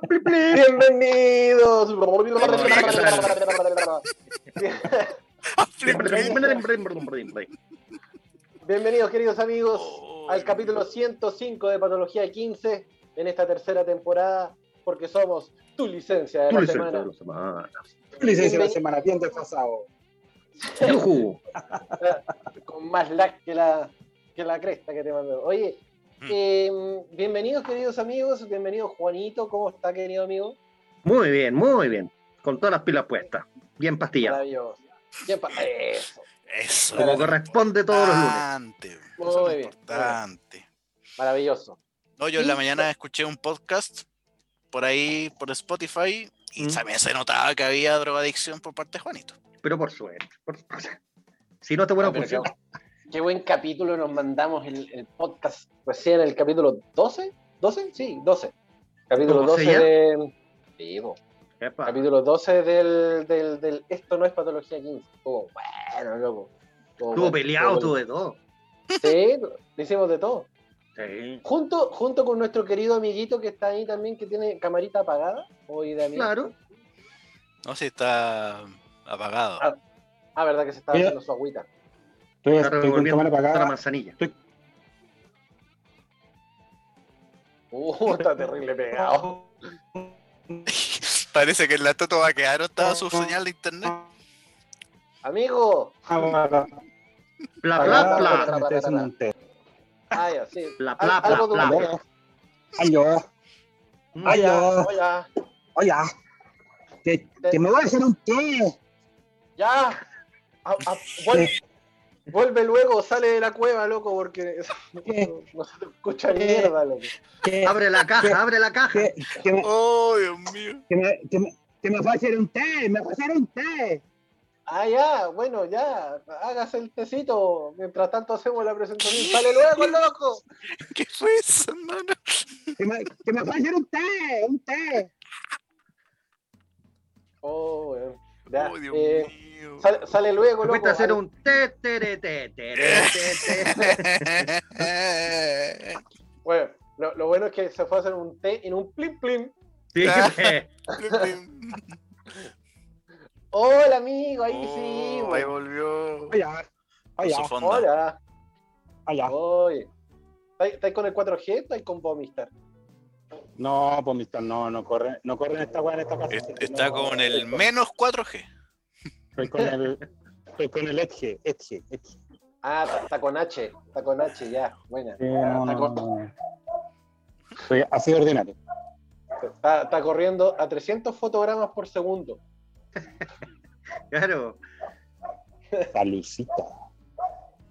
Bienvenidos. Bienvenidos, queridos amigos, al capítulo 105 de Patología 15 en esta tercera temporada, porque somos tu licencia de Tu la licencia semana. de la semana. Licencia de la semana, bien desfasado. Con más lag que la, que la cresta que te mandó. Oye. Eh, bienvenidos, queridos amigos. Bienvenido, Juanito. ¿Cómo está, querido amigo? Muy bien, muy bien. Con todas las pilas puestas. Bien pastillado. Maravilloso. Bien pa- Eso. Eso. Como corresponde todos los lunes. Importante. Eso es Muy bien, importante. Maravilloso. No, yo en la mañana escuché un podcast por ahí, por Spotify, y Mm. también se notaba que había drogadicción por parte de Juanito. Pero por suerte. por- Si no te buena Ah, función. Qué, buen capítulo nos mandamos el, el podcast recién, el capítulo 12. ¿12? Sí, 12. Capítulo 12 12 ya? de. Sí. Capítulo 12 del, del, del Esto no es patología 15. Estuvo bueno, loco. Estuvo bueno, peleado, estuvo de todo. Sí, lo hicimos de todo. Sí. Junto, junto con nuestro querido amiguito que está ahí también, que tiene camarita apagada. Hoy de amigo. Claro. No sé si está apagado. Ah. Ah, verdad que se estaba Mira. haciendo su agüita. Estoy, estoy con cámara toda la apagada. manzanilla. Uh, está terrible pegado. Parece que en la Toto va a quedar estaba su señal de internet. Amigo. Apagada. Bla, Apagada, bla, porque bla. me estoy haciendo un té. Ah, ya, sí. Bla, Al- bla, algo bla, de un bla. té. Aló. Aló. Mm. Ay, Hola, ya. hola. Hola. Que, me voy a hacer un té. Ya. A- a- vuel- vuelve luego, sale de la cueva, loco, porque no se te escucha mierda, loco. Abre la caja, abre la caja. me, Oh, Dios mío. que, me, que, me, que me voy a hacer un té. Me voy a hacer un té. Ah, ya, bueno, ya. Hágase el tecito. Mientras tanto hacemos la presentación. Sale luego, loco. ¿Qué fue eso, hermano? Que me, que me a hacer un té. Un té. Oh, weón. Ya, Oh, Dios eh, mío. Sale, sale luego, Me loco. cuesta hacer un te, tere, te, tere, te, te. Bueno, lo, lo bueno es que se fue a hacer un té en un plim plim. Sí. Hola, amigo, ahí Oh, sí. ahí weón. volvió. Hola. Hola. Hola. Hola. Oye. ¿Estáis con el 4G? ¿Estáis con Vomistar? No, pues mister, no, no corre, no corre en esta weá en esta casa. Es- Está No, con el menos 4G. Estoy con el, estoy con el Edge, Edge, Edge. Ah, está, con H. Está con H, ya. Buena. Sí, no, está, con- no. Soy así de ordinario. está- está corriendo a 300 fotogramas por segundo. Claro. Salucita.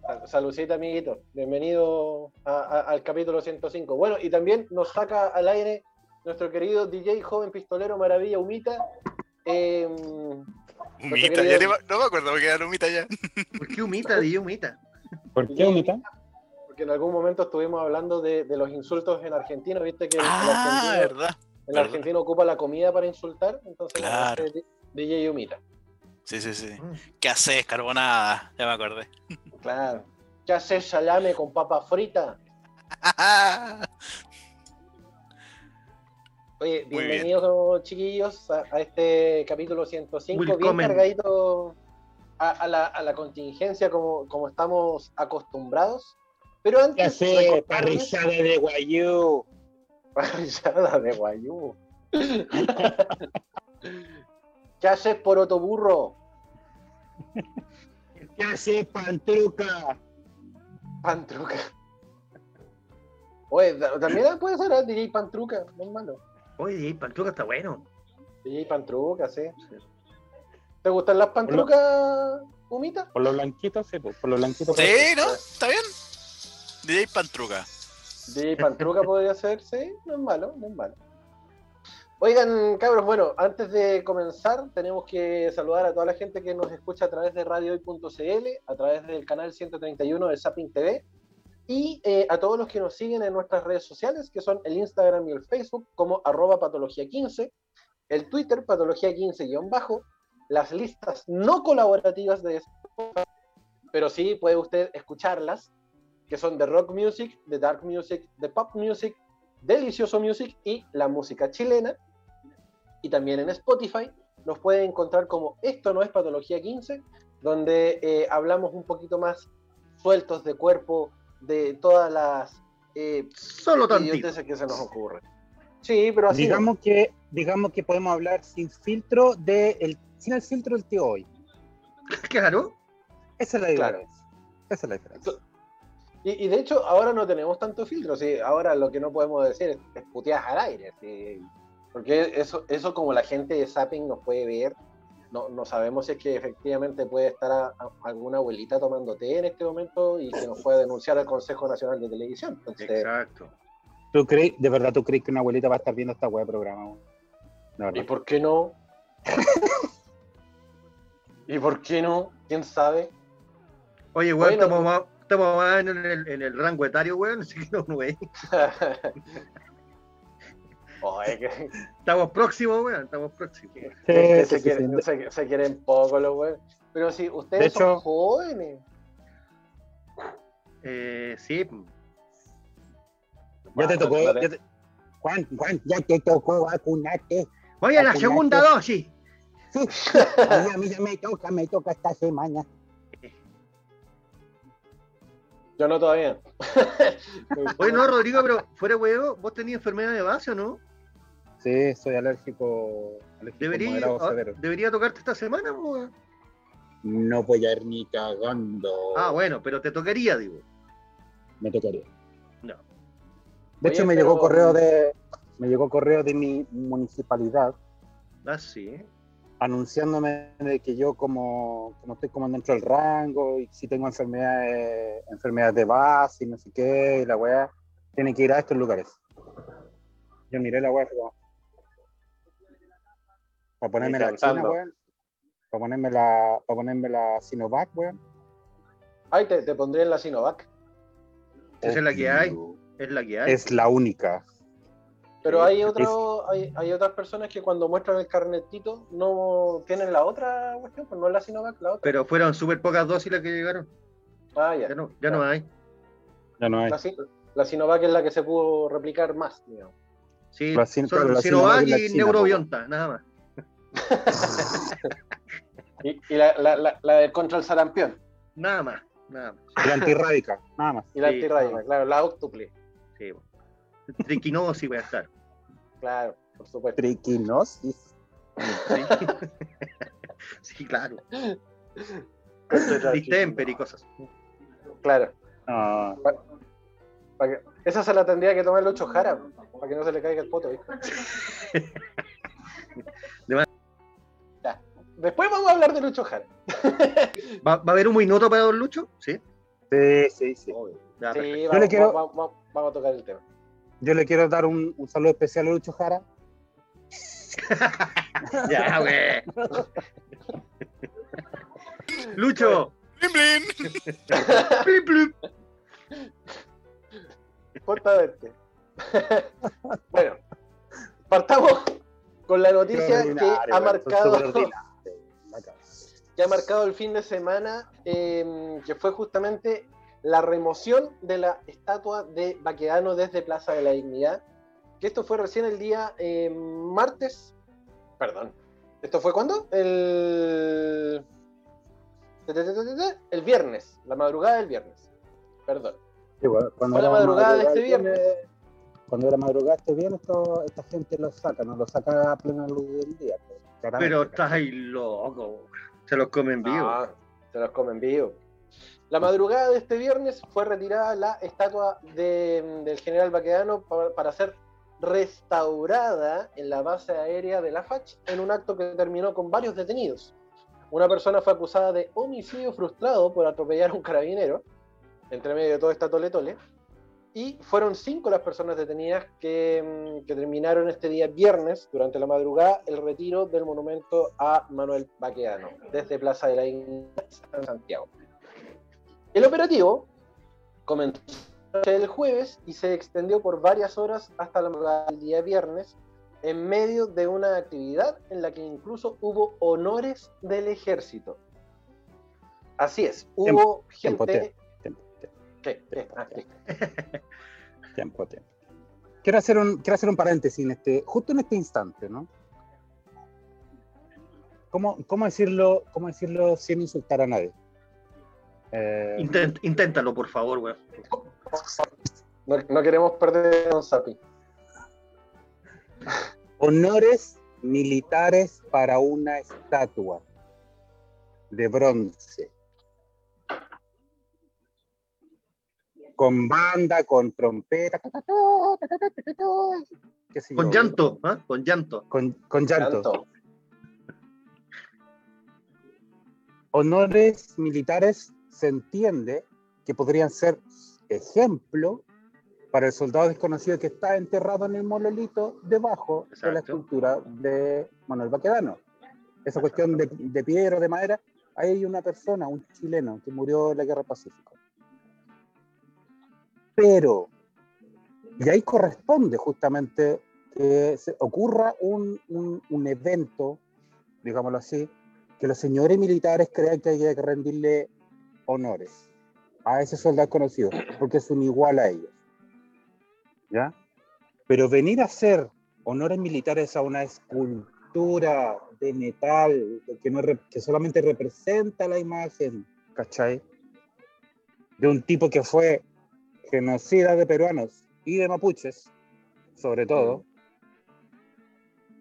Sal- Saludcita, amiguito. Bienvenido a- a- al capítulo 105. Bueno, y también nos saca al aire nuestro querido DJ joven pistolero Maravilla Humita. Eh, Humita, ya ni ma- no me acuerdo porque era Humita ya. ¿Por qué humita, DJ humita? ¿Por qué, Unita? porque en algún momento estuvimos hablando de, de los insultos en argentino, viste que el Ah, argentino, verdad. el verdad. argentino ocupa la comida para insultar, entonces Claro. DJ Humita. Sí, sí, sí. Mm. ¿Qué haces, carbonada? Ya me acordé. Claro. ¿Qué haces salame con papa frita? Oye, Muy bien. bienvenidos chiquillos a, a este capítulo 105, bien cargadito a, a la, a la contingencia como, como estamos acostumbrados. Pero ¿Qué antes, hace recordarles- parrillada de guayú? Parrillada de guayú. ¿Qué haces por otoburro? ¿Qué hace pantruca? Pantruca. Oye, ta- también puede ser ¿eh? DJ Pantruca, no es malo. Oye, DJ Pantruca está bueno. DJ Pantruca, sí. ¿Te gustan las pantrucas, Humita? Por los blanquitos, sí, pues, por los blanquitos. Sí, ¿no? ¿Está bien? DJ Pantruca. DJ Pantruca podría ser, sí, no es malo, no es malo. Oigan, cabros, bueno, antes de comenzar, tenemos que saludar a toda la gente que nos escucha a través de radiohoy.cl, a través del canal 131 de Zapping TV, y eh, a todos los que nos siguen en nuestras redes sociales, que son el Instagram y el Facebook, como arroba patología15, el Twitter, patología15-bajo, las listas no colaborativas de Spotify, pero sí puede usted escucharlas, que son de rock music, de dark music, de pop music, delicioso music y la música chilena. y también en Spotify. Nos pueden encontrar como Esto no es Patología 15, donde eh, hablamos un poquito más sueltos de cuerpo de todas las eh, Solo que se nos ocurren. Sí, pero así. no. Digamos que, digamos que podemos hablar sin filtro de el, sin el filtro del tío hoy. Claro. Esa es la Claro. diferencia. Esa es la diferencia. Y, y de hecho, ahora no tenemos tanto filtro. ¿sí? Ahora lo que no podemos decir es, es puteadas al aire. ¿sí? Porque eso, eso, como la gente de Zapping nos puede ver, no, no sabemos si es que efectivamente puede estar a- a- alguna abuelita tomando té en este momento y que nos puede denunciar al Consejo Nacional de Televisión. Entonces, Exacto. ¿Tú crees, de verdad tú crees que una abuelita va a estar viendo esta web programa? weón? De verdad. ¿y por qué no? ¿Y por qué no? ¿Quién sabe? Oye, weón, Bueno. estamos más, estamos más en, el, en el rango etario, weón, así que no, güey. Oye, que- Estamos próximos, weón, estamos próximos. Sí, se, sí, quieren, sí. se- se quieren poco los güeyes. Pero si ustedes De son hecho- jóvenes. Eh, sí, Ya te tocó. ya te- Juan, Juan, ya te tocó vacunarte. Voy a la segunda dosis. Sí. A mí, a mí ya me toca, me toca esta semana. Yo no todavía. Oye, no, Rodrigo, pero fuera huevo, ¿vos tenías enfermedad de base o no? Sí, soy alérgico. alérgico Debería, moderado ah, severo. debería tocarte esta semana, weón. No voy a ir ni cagando. Ah, bueno, pero te tocaría, digo. Me tocaría. No. De Oye, hecho, me pero- llegó correo de me llegó correo de mi municipalidad Ah, sí. anunciándome de que yo como, como estoy como dentro del rango y si tengo enfermedades enfermedades de base y no sé qué y la weá tiene que ir a estos lugares. Yo miré la weá como, para ponerme la china, weón. Para ponerme la para ponerme la Sinovac, weón. Ay, te, te pondré en la Sinovac. Esa es la que hay. Es la que hay. Es la única. Pero hay, otro, hay, hay otras personas que cuando muestran el carnetito no tienen la otra cuestión, pues no es la Sinovac, la otra. Pero fueron súper pocas dosis las que llegaron. ah, ya. Ya no, ya no hay. Ya no hay. La, la Sinovac es la que se pudo replicar más, digamos. Sí, La Sin- son claro, la Sinovac y china, Neurobionta, nada más. Y, y la, la, la, la del contra el sarampión. Nada más, nada más. Y la antirrábica, nada más. Y la Sí, antirrábica, claro, la octuple. Sí, bueno. Triquinosis voy a estar. Claro, por supuesto. Triquinosis. Sí, Sí, claro. Distemper y cosas. Claro. Ah, para que- esa se la tendría que tomar Lucho Jara, para que no se le caiga el poto. ¿viste? Después vamos a hablar de Lucho Jara. ¿Va, va a haber un minuto para Don Lucho? Sí. sí, sí, sí. Ya, Sí, vamos, le quiero- vamos- vamos- vamos a tocar el tema. Yo le quiero dar un, un saludo especial a Lucho Jara. Ya, güey. Lucho. Blin, blin. Plip, plip. Porta verte. bueno, partamos con la noticia que ha marcado que ha marcado el fin de semana, eh, que fue justamente la remoción de la estatua de Baquedano desde Plaza de la Dignidad, que esto fue recién el día eh, martes, perdón, ¿esto fue cuándo? El... El viernes, la madrugada del viernes, perdón. Sí, bueno, cuando Fue la era madrugada de este viernes. Cuando era madrugada este viernes, esto- esta gente lo saca, no lo saca a plena luz del día. pues, Pero estás ahí loco. Se los comen vivos. Ah, se los comen vivo. La madrugada de este viernes fue retirada la estatua de- del general Baquedano pa- para ser restaurada en la base aérea de la FACH en un acto que terminó con varios detenidos. Una persona fue acusada de homicidio frustrado por atropellar a un carabinero, entre medio de todo esta tole tole, y fueron cinco las personas detenidas que, mm, que terminaron este día viernes, durante la madrugada, el retiro del monumento a Manuel Baquedano, desde Plaza de la Dignidad en Santiago. El operativo comenzó el jueves y se extendió por varias horas hasta la madrugada del día viernes, en medio de una actividad en la que incluso hubo honores del ejército. Así es, hubo tiempo, gente... Tiempo, tiempo. Ah, tiempo, tiempo. Quiero hacer un, quiero hacer un paréntesis en este, justo en este instante, ¿no? ¿cómo, cómo decirlo, ¿cómo decirlo sin insultar a nadie? Eh, Intent- inténtalo, por favor, weón. No, no queremos perder a Don Sapi. honores militares para una estatua de bronce. con banda, con trompeta, con. Llanto, con llanto, con, llanto. Honores militares se entiende que podrían ser ejemplo para el soldado desconocido que está enterrado en el monolito debajo de la escultura de Manuel Baquedano. Esa cuestión de, de piedra, de madera, hay una persona, un chileno, que murió en la Guerra Pacífica. Pero, y ahí corresponde justamente que se ocurra un, un- un evento, digámoslo así, que los señores militares crean que hay que rendirle honores a ese soldado conocido, porque es un igual a ellos. ¿Ya? Pero venir a hacer honores militares a una escultura de metal que, no, que solamente representa la imagen, ¿cachai? De un tipo que fue genocida de peruanos y de mapuches, sobre todo,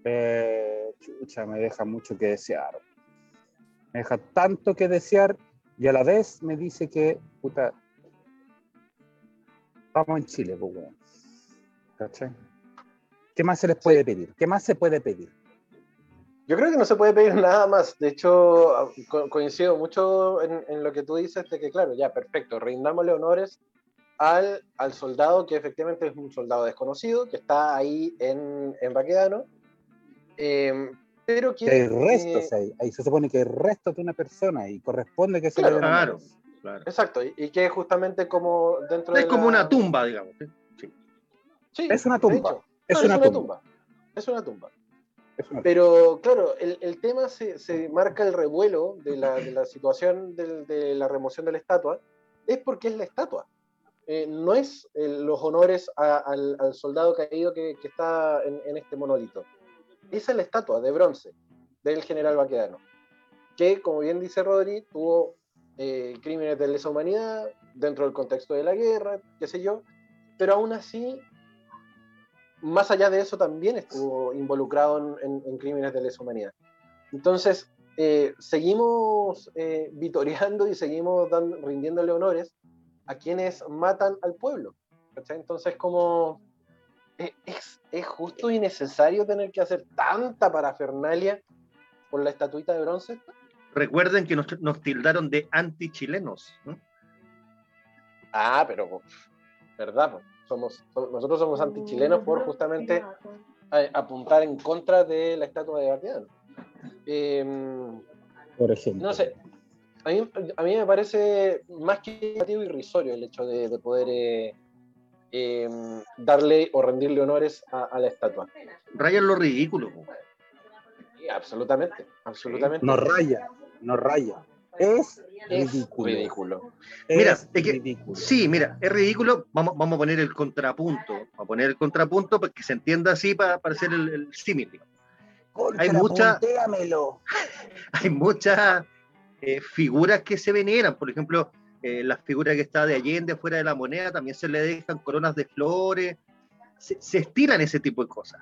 eh, chucha, me deja mucho que desear. Me deja tanto que desear y a la vez me dice que, puta, vamos en Chile, pues, weón. ¿Cachai? ¿Qué más se les puede pedir? ¿Qué más se puede pedir? Yo creo que no se puede pedir nada más. De hecho, co- coincido mucho en, en lo que tú dices de que, claro, ya, perfecto, rindámosle honores al, al soldado que efectivamente es un soldado desconocido, que está ahí en, en Baquedano, eh, pero que... Hay restos eh, ahí. Ahí se supone que hay restos de una persona y corresponde que se Claro, le den claro. Claro. Exacto, y, y que justamente como dentro de Es como la- una tumba, digamos. ¿sí? Sí. Es una de tumba. hecho. Es Claro, una tumba. Es una tumba. Es una- Pero claro, el, el tema se, se marca el revuelo de la, de la situación del- de la remoción de la estatua, es porque es la estatua. Eh, no es eh, los honores al, soldado caído que, está en, este monolito. Esa es la estatua de bronce del general Baquedano, que, como bien dice Rodri, tuvo eh, crímenes de lesa humanidad dentro del contexto de la guerra, qué sé yo, pero aún así más allá de eso también estuvo involucrado en, en- en crímenes de lesa humanidad. Entonces, seguimos vitoreando y seguimos rindiéndole honores a quienes matan al pueblo. ¿cachai? Entonces, como eh, es, es justo y necesario tener que hacer tanta parafernalia por la estatuita de bronce. Recuerden que nos, nos tildaron de anti-chilenos. ¿no? Ah, pero, ¿verdad? po? Somos, so- nosotros somos antichilenos por justamente apuntar en contra de la estatua de Baquedano. Em, Por ejemplo. No sé. A mí, a mí me parece más que irrisorio el hecho de, de poder eh, em, darle o rendirle honores a, a la estatua. Rayan lo ridículo. Y absolutamente, absolutamente. No raya, no raya. Es es ridículo. ridículo. Mira, Es es que- ridículo. Sí, mira, es ridículo. Vamos, vamos a poner el contrapunto. Vamos a poner el contrapunto para que se entienda así para, para hacer el, el símil. hay mucha-. Hay muchas eh, figuras que se veneran. Por ejemplo, eh, la figura que está de Allende fuera de la moneda, también se le dejan coronas de flores. Se, se estiran ese tipo de cosas.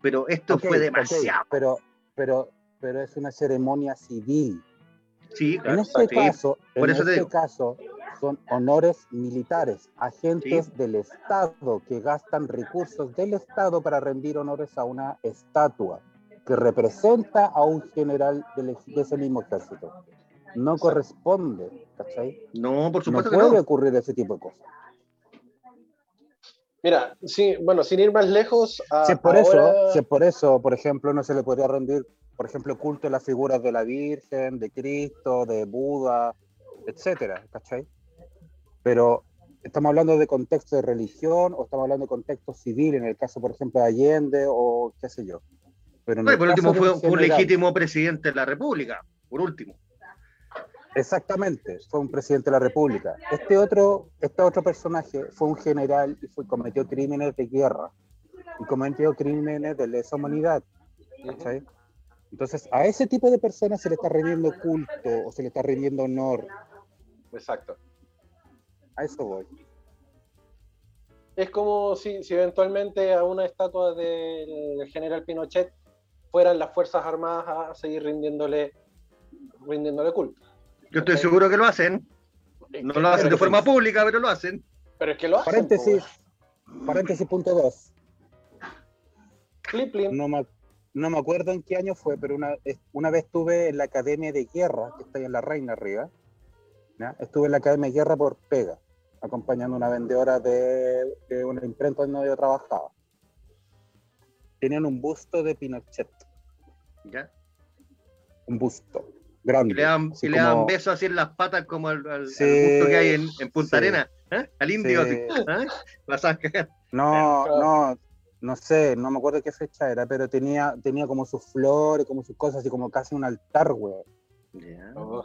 Pero esto Ok, fue demasiado. pero, pero, pero es una ceremonia civil. Sí, En claro. este sí. caso, por en eso te este caso, son honores militares, agentes Sí. del Estado que gastan recursos del Estado para rendir honores a una estatua que representa a un general de ese mismo ejército. No corresponde, ¿cachai? No, por No supuesto que puede no. ocurrir ese tipo de cosas. Mira, sí, bueno, sin ir más lejos, a- Si es por Ah, ahora- eso, si es por eso, por ejemplo, no se le podría rendir, por ejemplo, culto a las figuras de la Virgen, de Cristo, de Buda, etcétera, ¿cachai? Pero estamos hablando de contexto de religión o estamos hablando de contexto civil, en el caso, por ejemplo, de Allende o qué sé yo. Pero No, por último fue, un general- legítimo presidente de la República, por último. Exactamente, fue un presidente de la República. Este otro, este otro personaje fue un general y fue, cometió crímenes de guerra y cometió crímenes de lesa humanidad. Entonces, a ese tipo de personas se le está rindiendo culto o se le está rindiendo honor. Exacto. A eso voy. Es como si, si eventualmente a una estatua del general Pinochet fueran las Fuerzas Armadas a seguir rindiéndole, rindiéndole culto. Yo estoy seguro que lo hacen. No lo hacen de forma pública, pero lo hacen. Pero es que lo hacen. Paréntesis, po, paréntesis punto dos. No me, no me acuerdo en qué año fue, pero una, una vez estuve en la Academia de Guerra, que está ahí en La Reina arriba. Estuve en la Academia de Guerra por pega, acompañando a una vendedora de, de una imprenta donde yo trabajaba. Tenían un busto de Pinochet, ¿ya? un busto grande. Le dan, así le dan besos así en las patas como al, al, al Sí, gusto que hay en, en Punta sí. Arena. ¿eh? Al indio. Sí. así, ¿eh? Vas a cagar. No, no, no sé, no me acuerdo qué fecha era, pero tenía, tenía como sus flores, como sus cosas, así como casi un altar, güey. Oh.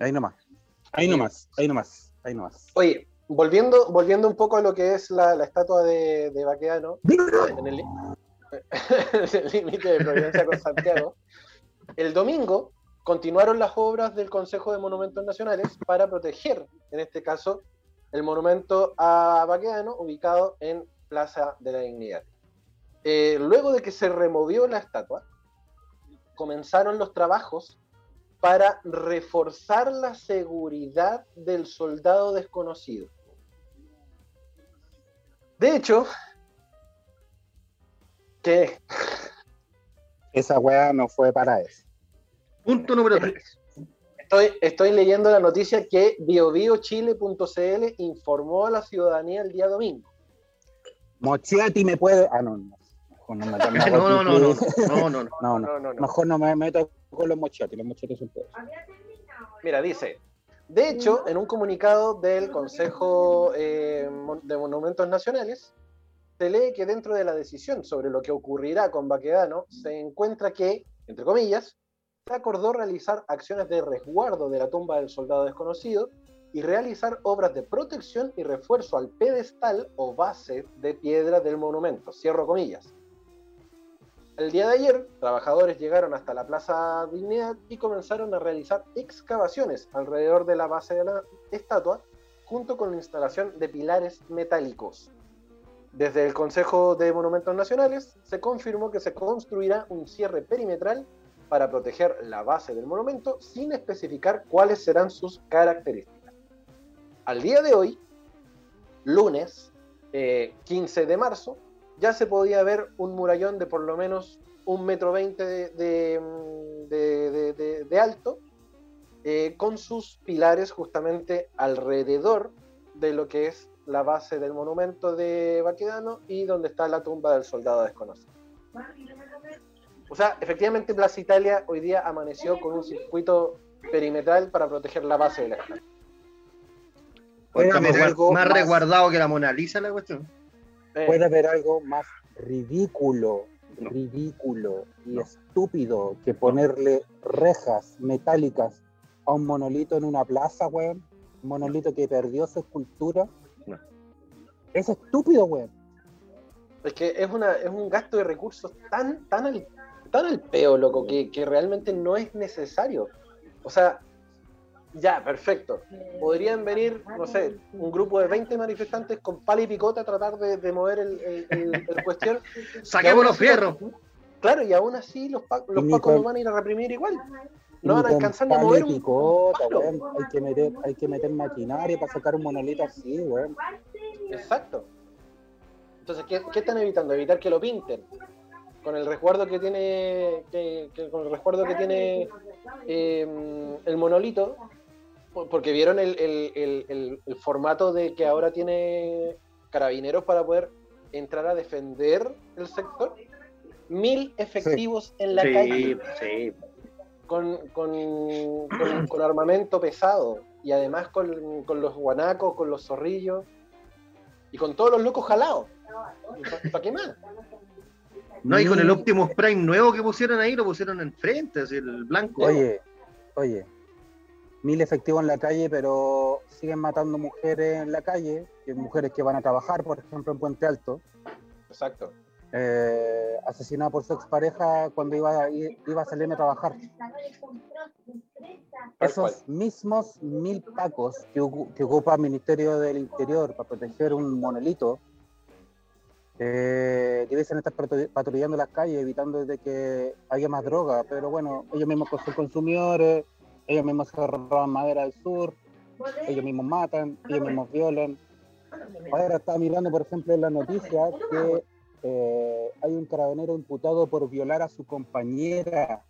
Ahí nomás. Ahí nomás, ahí nomás, ahí nomás. Oye, volviendo, volviendo un poco a lo que es la, la estatua de, de Baqueano, en el li- en el límite de Providencia con Santiago, el domingo continuaron las obras del Consejo de Monumentos Nacionales para proteger, en este caso, el monumento a Baqueano, ubicado en Plaza de la Dignidad. Eh, luego de que se removió la estatua, comenzaron los trabajos para reforzar la seguridad del soldado desconocido. De hecho, que Esa weá no fue para eso. Punto número 3. estoy, estoy leyendo la noticia que biobiochile.cl informó a la ciudadanía el día domingo. Mochiati me puede. Ah, no, no. Mejor no, me- No, no, no, no, no, no. Mejor no me meto con los mochiati, los mochiati son peores. Mira, dice, de hecho, en un comunicado del Consejo eh, de Monumentos Nacionales, se lee que dentro de la decisión sobre lo que ocurrirá con Baquedano, se encuentra que, entre comillas, se acordó realizar acciones de resguardo de la tumba del soldado desconocido y realizar obras de protección y refuerzo al pedestal o base de piedra del monumento. Cierro comillas. El día de ayer, trabajadores llegaron hasta la Plaza Dignidad y comenzaron a realizar excavaciones alrededor de la base de la estatua, junto con la instalación de pilares metálicos. Desde el Consejo de Monumentos Nacionales se confirmó que se construirá un cierre perimetral para proteger la base del monumento sin especificar cuáles serán sus características. Al día de hoy, lunes eh, 15 de marzo, ya se podía ver un murallón de por lo menos un metro veinte de, mm, alto, eh, con sus pilares justamente alrededor de lo que es la base del monumento de Baquedano y donde está la tumba del soldado desconocido. O sea, efectivamente Plaza Italia hoy día amaneció con un circuito perimetral para proteger la base de la estatua. Puede haber algo más más- resguardado que la Mona Lisa la cuestión. Eh, Puede haber algo más ridículo, No. ridículo y No. estúpido que ponerle rejas metálicas a un monolito en una plaza, weón. Un monolito que perdió su escultura. Es estúpido, weón. Es que es, una, es un gasto de recursos tan, tan, al, tan al peo, loco, que, que realmente no es necesario. O sea, ya, perfecto. Podrían venir, no sé, un grupo de 20 manifestantes con pala y picota a tratar de, de mover el, el- el- el cuestión. Saquemos los fierros. Claro, y aún así los, pa- los pacos no van a ir a reprimir igual. No van a alcanzar ni a palo mover y un picota, weón. Hay que meter, hay que meter maquinaria para sacar un monolito así, weón. Exacto. Entonces, ¿qué, qué están evitando? Evitar que lo pinten. Con el resguardo que tiene, que- que- con el resguardo que tiene eh, el monolito, por- porque vieron el, el- el- el- el formato de que ahora tiene carabineros para poder entrar a defender el sector. Mil efectivos en la Sí, calle sí. con, con- con- con armamento pesado y además con, con los guanacos, con los zorrillos y con todos los locos jalados. ¿Para qué más? No, y con el Optimus Prime nuevo que pusieron ahí, lo pusieron enfrente, así el blanco. Oye, oye, mil efectivos en la calle, pero siguen matando mujeres en la calle, que mujeres que van a trabajar, por ejemplo, en Puente Alto. Exacto. eh, asesinado por su expareja cuando iba, a- iba a salir a trabajar. Esos mismos mil pacos que, ocu- que ocupa el Ministerio del Interior para proteger un monolito, eh, debiesen estar patru- patrullando las calles, evitando de que haya más droga. Pero bueno, ellos mismos son consumidores, ellos mismos se roban madera del sur, ellos mismos matan, ellos mismos violan. Ahora estaba mirando, por ejemplo, en la noticia que eh, hay un carabinero imputado por violar a su compañera.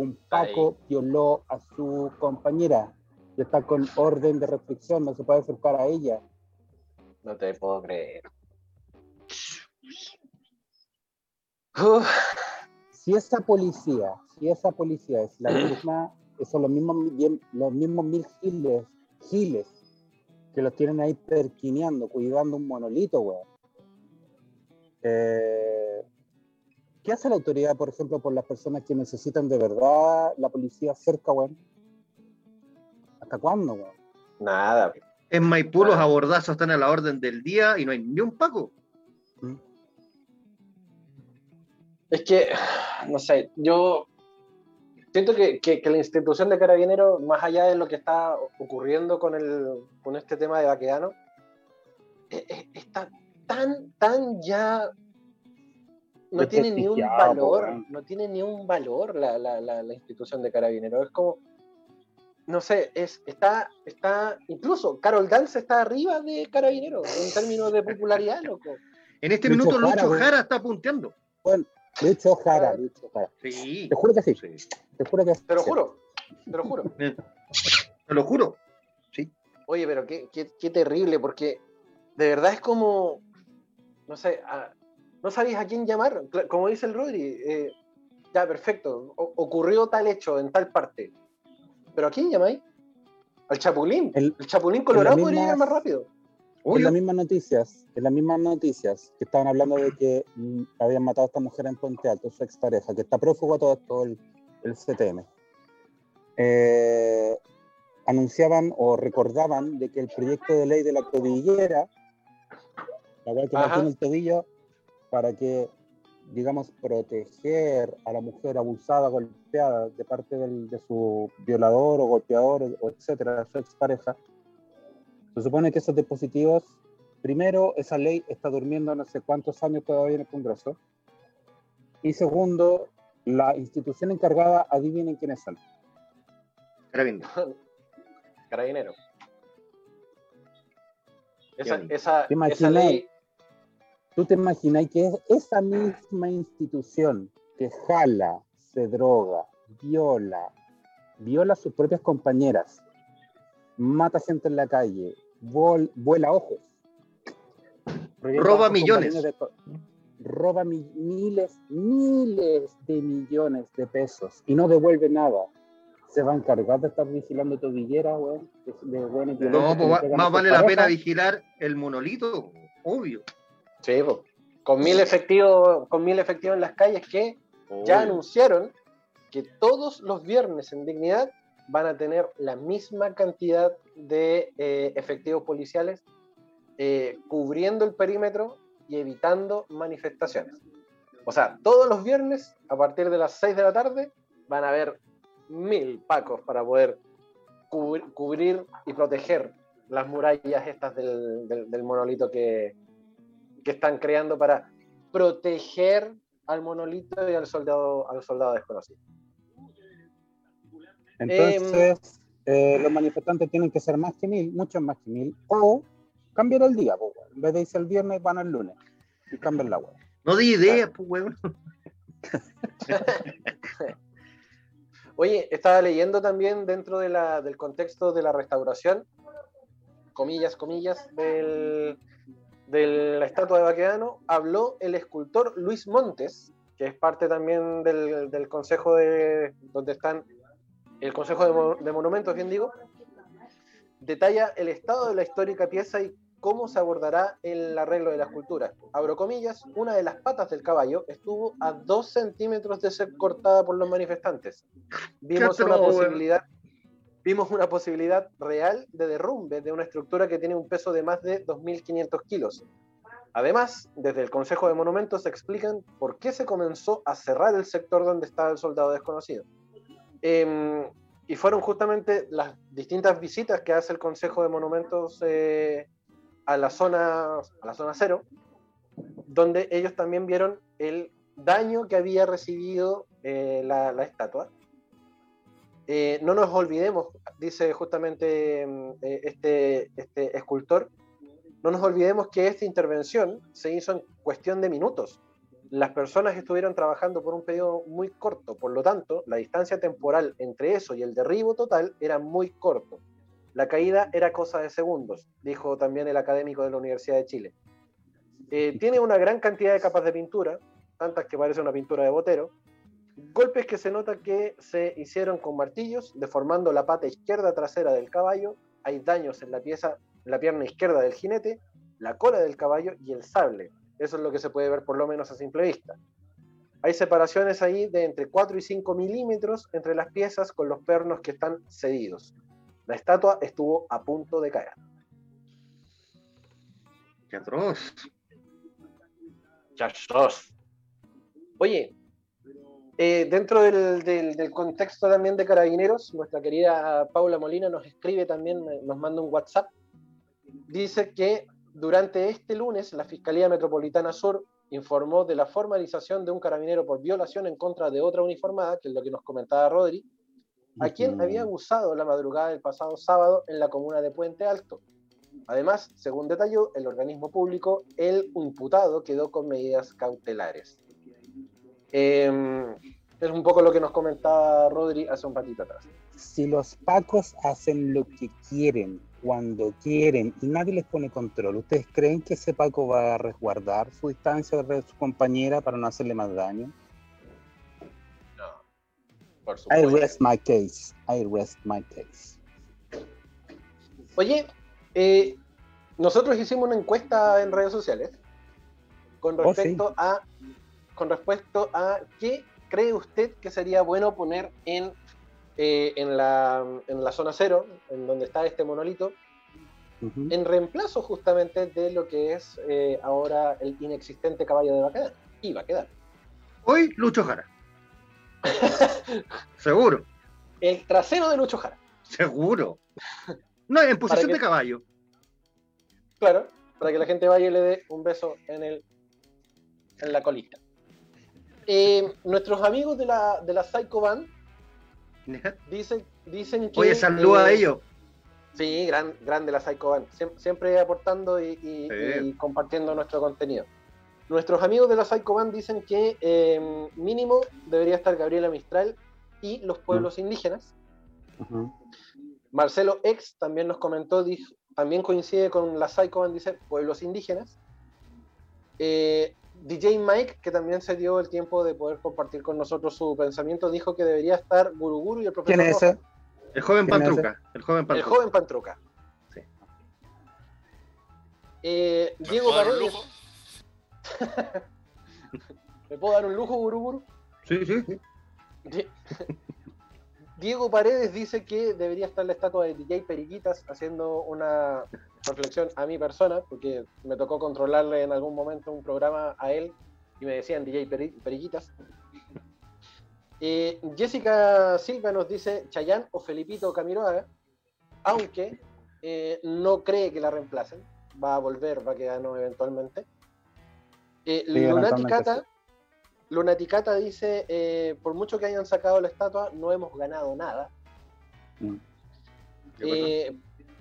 Un Paco violó a su compañera y está con orden de restricción, no se puede acercar a ella. No te puedo creer. Uf, Si esa policía, si esa policía es la misma, son los mismos, los mismos mil giles, giles que los tienen ahí perquineando, cuidando un monolito, weón. Eh, ¿Qué hace la autoridad, por ejemplo, por las personas que necesitan de verdad la policía cerca, weón? ¿Hasta cuándo, weón? nada. En Maipú los abordazos están a la orden del día y no hay ni un paco. ¿Mm? Es que, no sé, yo siento que, que- que la institución de Carabineros, más allá de lo que está ocurriendo con, el, con este tema de Baqueano, e- e- está tan, tan ya... No tiene ni un valor, no tiene ni un valor la, la- la- la institución de Carabineros. Es como, no sé, es, está, está, incluso Carol Dance está arriba de Carabineros en términos de popularidad, loco. En este Lucho minuto Jara, Lucho. Jara está punteando. Lucho Jara, Lucho Jara. Sí. Te juro que sí, sí. te juro que Te lo sí. juro, te lo juro. Te lo juro. Oye, pero qué, qué, qué terrible, porque de verdad es como, no sé, a- no sabéis a quién llamar. Como dice el Rodri, eh, ya, perfecto, o- ocurrió tal hecho en tal parte. ¿Pero a quién llamáis? Al Chapulín. El- El, Chapulín Colorado podría llegar más rápido. En las mismas noticias, en las mismas noticias que estaban hablando de que mm, habían matado a esta mujer en Puente Alto, su expareja, que está prófugo a todo esto, el, el CTM. Eh, anunciaban o recordaban de que el proyecto de ley de la tobillera, la cual que mantiene el tobillo para que, digamos, proteger a la mujer abusada, golpeada de parte del- de su violador o golpeador, o, etcétera, su expareja, se supone que esos dispositivos, primero, esa ley está durmiendo no sé cuántos años todavía en el Congreso. Y segundo, la institución encargada, adivinen quiénes son. Carabinero. Carabinero. Esa, esa, ¿Te esa ley, ¿Tú te imaginas que es esa misma institución que jala, se droga, viola, viola a sus propias compañeras, mata gente en la calle, vol- vuela ojos, Roba millones. de roba mi- miles, miles de millones de pesos y no devuelve nada. Se va a encargar de estar vigilando tobillera, weón. De, de No, pues más vale la pena vigilar el monolito, obvio. Sí, po. con mil efectivos, con mil efectivos en las calles que ya anunciaron que todos los viernes en Dignidad van a tener la misma cantidad de eh, efectivos policiales eh, cubriendo el perímetro y evitando manifestaciones. O sea, todos los viernes, a partir de las 6 de la tarde, van a haber mil pacos para poder cubrir, cubrir y proteger las murallas estas del, del- del monolito que, que están creando para proteger al monolito y al soldado, al soldado desconocido. Entonces, eh, los manifestantes tienen que ser más que mil, muchos más que mil, o cambiar el día, en vez de irse el viernes, van el lunes y cambian la web. No di ideas, pues, weón. Oye, estaba leyendo también dentro de la- del contexto de la restauración, comillas, comillas, del, de la estatua de Baquedano, habló el escultor Luis Montes, que es parte también del, del consejo de, donde están, el consejo de, Mo- de monumentos, bien digo, detalla el estado de la histórica pieza y cómo se abordará el arreglo de la escultura. Abro comillas, una de las patas del caballo estuvo a dos centímetros de ser cortada por los manifestantes. Vimos una posibilidad, vimos una posibilidad real de derrumbe de una estructura que tiene un peso de más de 2.500 kilos. Además, desde el Consejo de Monumentos explican por qué se comenzó a cerrar el sector donde estaba el soldado desconocido. Em, y fueron justamente las distintas visitas que hace el Consejo de Monumentos eh, a, la zona, a la zona cero, donde ellos también vieron el daño que había recibido eh, la, la estatua. Eh, no nos olvidemos, dice justamente mm, eh, este, este escultor, no nos olvidemos que esta intervención se hizo en cuestión de minutos. Las personas estuvieron trabajando por un periodo muy corto, por lo tanto, la distancia temporal entre eso y el derribo total era muy corto. La caída era cosa de segundos, dijo también el académico de la Universidad de Chile. Eh, tiene una gran cantidad de capas de pintura, tantas que parece una pintura de botero, golpes que se nota que se hicieron con martillos, deformando la pata izquierda trasera del caballo, hay daños en la pieza, en la pierna izquierda del jinete, la cola del caballo y el sable. Eso es lo que se puede ver por lo menos a simple vista. Hay separaciones ahí de entre 4 y 5 milímetros entre las piezas con los pernos que están cedidos. La estatua estuvo a punto de caer. Qué atroz. Chachos. Oye, eh, dentro del, del- del contexto también de Carabineros, nuestra querida Paula Molina nos escribe también, eh, nos manda un WhatsApp. Dice que durante este lunes la Fiscalía Metropolitana Sur informó de la formalización de un carabinero por violación en contra de otra uniformada, que es lo que nos comentaba Rodri, a quien había abusado la madrugada del pasado sábado en la comuna de Puente Alto. Además, según detalló el organismo público, el imputado quedó con medidas cautelares. Eh, es un poco lo que nos comentaba Rodri hace un ratito atrás. Si los pacos hacen lo que quieren, cuando quieren, y nadie les pone control, ¿ustedes creen que ese paco va a resguardar su distancia de su compañera para no hacerle más daño? Por I supuesto. rest my case. I rest my case. Oye, eh, nosotros hicimos una encuesta en redes sociales con Oh, respecto a con respecto a qué cree usted que sería bueno poner en, eh, en, la, en la zona cero, en donde está este monolito, en reemplazo justamente de lo que es eh, ahora el inexistente caballo de Baquedano. Y va a quedar. Hoy, Lucho Jara. Seguro, El trasero de Lucho Jara. seguro. No, en posición que- de caballo. Claro, para que la gente vaya y le dé un beso en, el, en la colita. Eh, nuestros amigos de la, de la Psycho Band dicen, dicen que. Oye, saluda a eh, ellos. Sí, gran, grande la Psycho Band. Siem- Siempre, aportando y, y- Sí. y compartiendo nuestro contenido. Nuestros amigos de la Psycho Band dicen que eh, mínimo debería estar Gabriela Mistral y los pueblos indígenas. Marcelo X también nos comentó, dijo- también coincide con la Psycho Band, dice pueblos indígenas. Eh, DJ Mike, que también se dio el tiempo de poder compartir con nosotros su pensamiento, dijo que debería estar Guruguru y el profesor ¿Quién es ese? El joven ¿Quién es Pantruca. El joven El Pantruca. joven Pantruca. Sí. Eh, ¿Me Diego puedo dar un Paredes. lujo? ¿Me puedo dar un lujo, Guruguru? Sí, sí, sí. Die- Diego Paredes dice que debería estar la estatua de DJ Periquitas haciendo una reflexión a mi persona, porque me tocó controlarle en algún momento un programa a él y me decían DJ Peri- Periquitas. Eh, Jessica Silva nos dice Chayán o Felipito Camiroaga, aunque eh, no cree que la reemplacen, va a volver, va a quedarnos eventualmente. Eh, Lunaticata, Lunaticata dice, eh, por mucho que hayan sacado la estatua, no hemos ganado nada. Mm. Eh,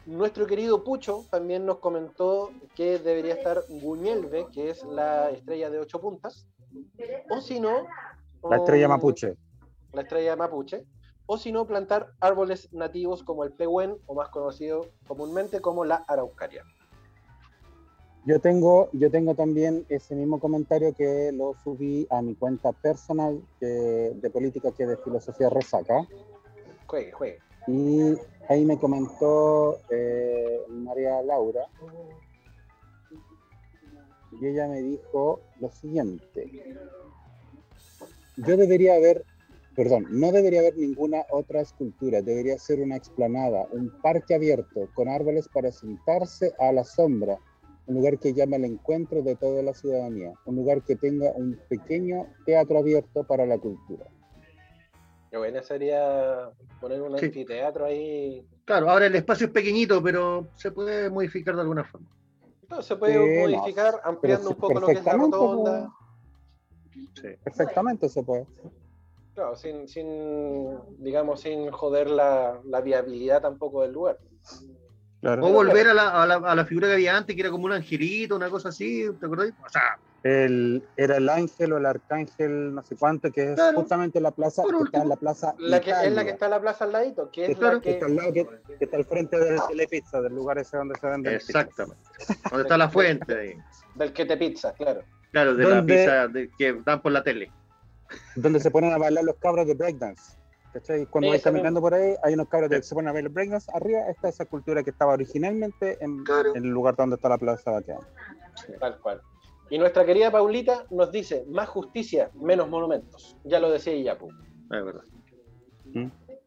nuestro querido Pucho también nos comentó que debería estar Guñelve, que es la estrella de ocho puntas, o si no... La estrella o- mapuche. La estrella mapuche, o si no, plantar árboles nativos como el pehuen, o más conocido comúnmente como la araucaria. Yo tengo, yo tengo también ese mismo comentario que lo subí a mi cuenta personal de política que de filosofía resaca. Juegue, juegue. Y ahí me comentó eh, María Laura. Y ella me dijo lo siguiente. Yo debería haber, perdón, no debería haber ninguna otra escultura. Debería ser una explanada, un parque abierto con árboles para sentarse a la sombra. Un lugar que llame al encuentro de toda la ciudadanía, un lugar que tenga un pequeño teatro abierto para la cultura. Qué buena sería poner un Sí. anfiteatro ahí. Claro, ahora el espacio es pequeñito, pero se puede modificar de alguna forma. No, se puede Sí, no, modificar ampliando un poco lo que es la rotonda. Sí. Perfectamente se puede. Claro, sin, sin, digamos, sin joder la, la viabilidad tampoco del lugar. Claro. O volver a la, a, la, a la figura que había antes, que era como un angelito, una cosa así, ¿te acordás? O sea, El, era el ángel o el arcángel, no sé cuánto, que es Claro. justamente la plaza, que está en la plaza La que, es la que está en la plaza al ladito, que es Claro, la que que. está al lado, que, que está al frente del telepizza, del lugar ese donde se vende exactamente. ¿Dónde está la fuente? ahí? Del que te pizza, claro. Claro, de la pizza de- que dan por la tele. Donde se ponen a bailar los cabros de breakdance. ¿Cachai? Cuando vais caminando por ahí, hay unos cabros que se ponen a bailar breakdance. Arriba está esa cultura que estaba originalmente en, en el lugar donde está la plaza Baqueán. Tal cual. Y nuestra querida Paulita nos dice: más justicia, menos monumentos. Ya lo decía Iyapu. Es verdad.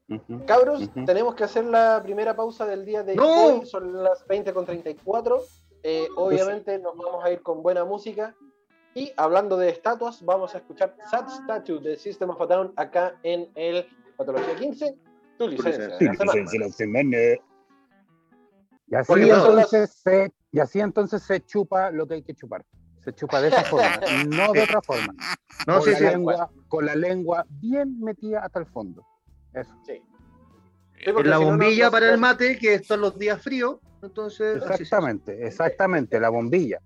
Ujú. Cabros, Ujú. tenemos que hacer la primera pausa del día de ¡No! hoy. Son las 20.34. Eh, obviamente nos vamos a ir con buena música. Y hablando de estatuas, vamos a escuchar Sad Statue de System of a Down acá en el Patología 15. Tu licencia. licencia. de la semana. Y así, Porque no- entonces se, y así entonces se chupa lo que hay que chupar. Se chupa de esa forma, no de otra forma. No, con, sí, la sí. lengua, con la lengua bien metida hasta el fondo. Eso. Sí. En la si no, no- bombilla no- para el mate, que están los días fríos. Entonces, Exactamente, exactamente, la bombilla.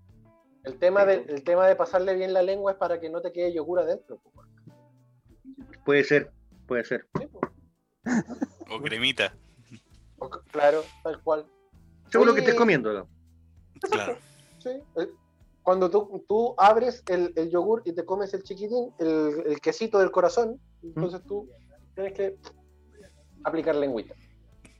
El tema, de, el tema de pasarle bien la lengua es para que no te quede yogur adentro. hace. Puede ser, puede ser. Sí, po. O cremita. O- Claro, tal cual. Seguro Oye, que estés comiendo. ¿no? Claro. Sí. Eh, Cuando tú, tú abres el, el yogur y te comes el chiquitín, el, el quesito del corazón, entonces tú tienes que aplicar lengüita.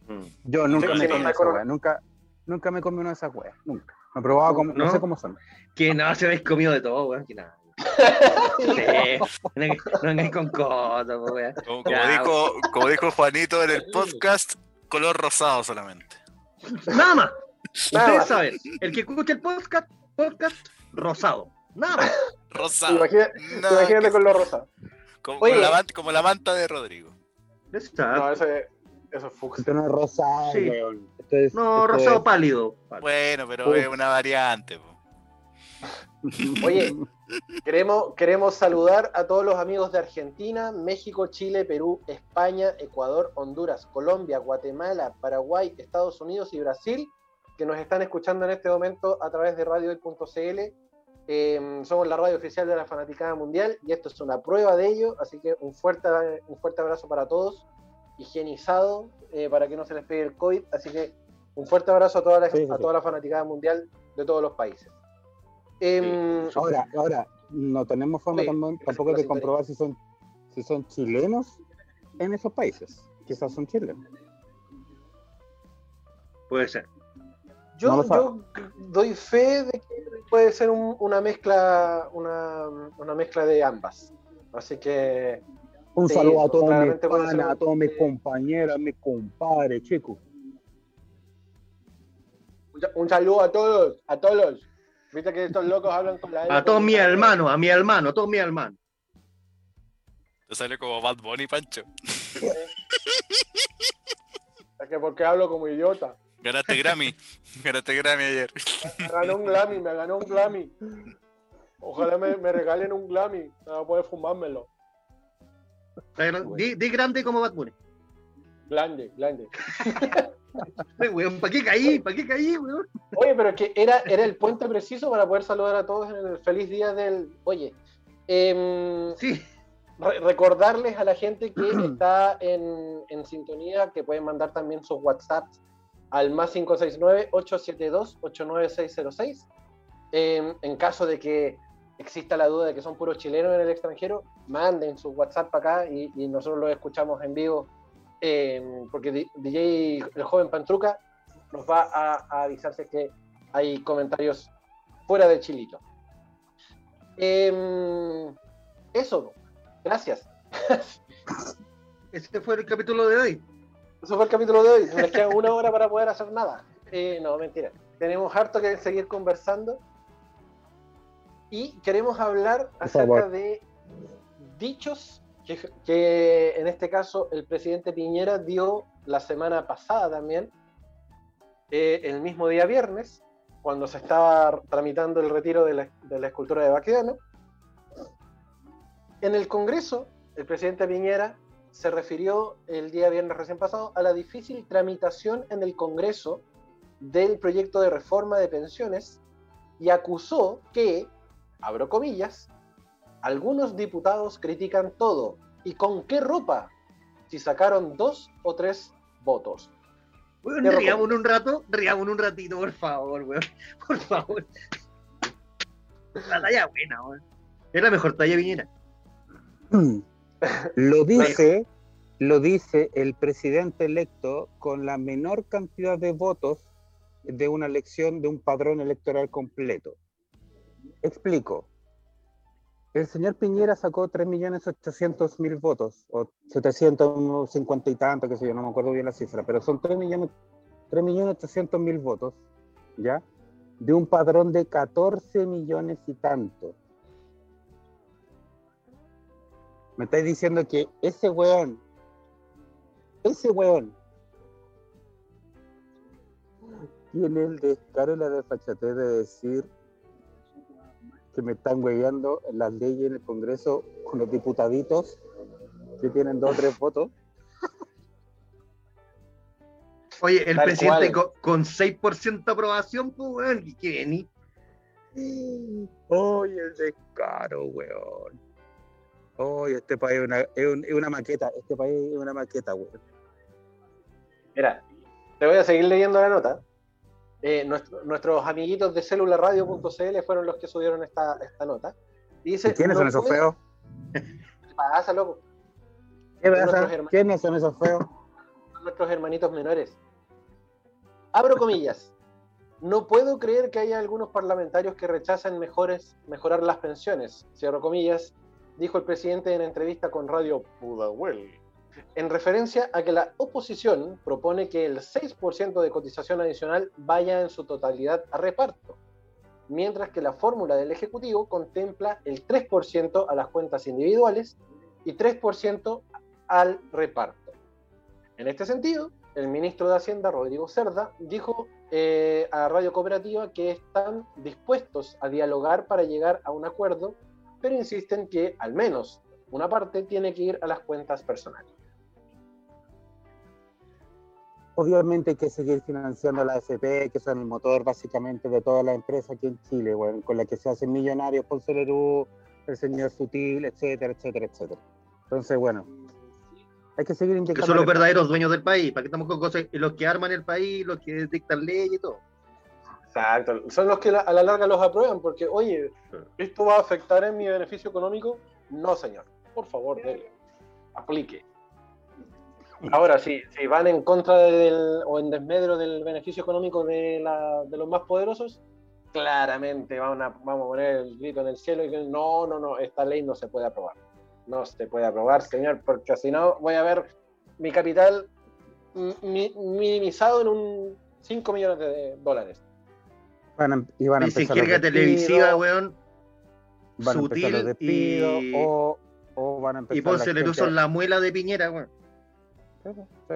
Mm. Yo nunca Sí, me comí esa wea, nunca, nunca me comí una de esas weas, nunca. Me he probado, no, ¿No? sé cómo son. Que no, se habéis comido de todo, weón. Que nada. Sí, no vengáis- con cosas, po, weón. Como, como Ya. dijo, como dijo Juanito en el podcast, color rosado solamente. Nada más. Nada Ustedes saben, el que escucha el podcast, podcast rosado. Nada más. Rosado. Imagina- Nada imagínate que- con lo rosa. como, Oye. como la, man- como la manta de Rodrigo. No, eso es, eso es fucsia. Esto no es rosado, Sí. weón. Esto es- No, esto rosado es- pálido. Pálido. Bueno, pero Uf. es una variante. po. Oye, queremos, queremos saludar a todos los amigos de Argentina, México, Chile, Perú, España, Ecuador, Honduras, Colombia, Guatemala, Paraguay, Estados Unidos y Brasil, que nos están escuchando en este momento a través de radio.cl. Eh, somos la radio oficial de la Fanaticada Mundial y esto es una prueba de ello, así que un fuerte, un fuerte abrazo para todos, higienizado, eh, para que no se les pegue el COVID, así que un fuerte abrazo a toda la, Sí, sí, a toda la Fanaticada Mundial de todos los países. Em, Ahora, ahora, no tenemos forma tampoco la de comprobar si son, si son chilenos en esos países. Quizás son chilenos. Puede ser. Yo, No doy fe de que puede ser un- una mezcla, una, una mezcla de ambas. Así que Un Sí, saludo a todos mis panas, a todos mis compañeros, a mis compadres, chicos. un saludo a todos, a todos. Viste que estos locos hablan con la L A todos mis hermanos, a mi hermano, a todos mis hermanos. Te sale como Bad Bunny, Pancho. Es que porque hablo como idiota. Ganaste Grammy. Ganaste Grammy ayer. Me ganó un Grammy, me ganó un Grammy. Ojalá me, me regalen un Grammy para poder fumármelo. Di, di grande como Bad Bunny. Grande, grande. ¿Para qué caí? ¿Para qué caí, weón? Oye, pero que era, era el puente preciso para poder saludar a todos en el feliz día del. Oye, em, Sí. re- recordarles a la gente que está en, en sintonía que pueden mandar también sus WhatsApps al más 569-872-89606. Eh, en caso de que exista la duda de que son puros chilenos en el extranjero, manden sus WhatsApp para acá y, y nosotros los escuchamos en vivo. Eh, porque DJ, el joven Pantruca, nos va a, a avisar si es que hay comentarios fuera de Chilito. Em, eso, gracias. Este fue el capítulo de hoy. Eso fue el capítulo de hoy. Nos queda una hora para poder hacer nada. Eh, no, mentira. Tenemos harto que seguir conversando. Y queremos hablar acerca de dichos que, en este caso el presidente Piñera dio la semana pasada también, eh, el mismo día viernes, cuando se estaba tramitando el retiro de la, de la escultura de Baquedano. En el Congreso, el presidente Piñera se refirió el día viernes recién pasado a la difícil tramitación en el Congreso del proyecto de reforma de pensiones y acusó que, abro comillas, algunos diputados critican todo. ¿Y con qué ropa? Si sacaron dos o tres votos. Weón, Cierro riámonos un rato, riámonos un ratito, por favor, weón. Por favor. La talla buena, weón. Es la mejor talla viñera. Lo dice, lo dice el presidente electo con la menor cantidad de votos de una elección de un padrón electoral completo. Explico. El señor Piñera sacó 3.800.000 votos, o 750 y tanto, que sé yo, no me acuerdo bien la cifra, pero son 3.800.000 votos, ¿ya? De un padrón de 14 millones y tanto. Me estáis diciendo que ese weón, ese weón, tiene el descaro y la desfachatez de decir que me están hueveando las leyes en el Congreso con los diputaditos que tienen dos o tres votos. Oye, el Tal presidente con, con 6% de aprobación, pues, weón, ¿y qué vení? ¡Oye, el descaro, weón! ¡Oye, este país es una, es un- es una maqueta! Este país es una maqueta, weón. Mira, te voy a seguir leyendo la nota. Eh, nuestro- nuestros amiguitos de celularradio.cl fueron los que subieron esta, esta nota. Y dice, ¿Y ¿Quiénes no son esos feos? ¿Qué pasa, loco? ¿Quiénes son esos feos? Son nuestros hermanitos menores. Abro comillas. No puedo creer que haya algunos parlamentarios que rechacen mejores, mejorar las pensiones. Cierro comillas, dijo el presidente en entrevista con Radio Pudahuel. En referencia a que la oposición propone que el 6% de cotización adicional vaya en su totalidad a reparto, mientras que la fórmula del Ejecutivo contempla el 3% a las cuentas individuales y 3% al reparto. En este sentido, el ministro de Hacienda, Rodrigo Cerda, dijo eh, a Radio Cooperativa que están dispuestos a dialogar para llegar a un acuerdo, pero insisten que al menos una parte tiene que ir a las cuentas personales. Obviamente hay que seguir financiando la AFP, que son el motor básicamente de todas las empresas aquí en Chile, weón, con la que se hacen millonarios por Solerú, el señor Sutil, etcétera, etcétera, etcétera. Entonces, bueno, hay que seguir Que son los verdaderos dueños del país. ¿Para qué estamos con cosas? Los que arman el país, los que dictan leyes y todo. Exacto. Son los que la- a la larga los aprueban, porque, oye, ¿esto va a afectar en mi beneficio económico? No, señor. Por favor, dele. Aplique. Ahora, si, si van en contra del, o en desmedro del beneficio económico de, la- de los más poderosos, claramente van a, vamos a poner el grito en el cielo y que no, no, no, esta ley no se puede aprobar. No se puede aprobar, señor, porque si no voy a ver mi capital mi- minimizado en un 5 millones de dólares. Van a, y van a empezar los televisiva, weón. van a empezar los sutil despidos, y- o, o van a empezar Y Ponce la le gente- son la muela de Piñera, weón. Sí.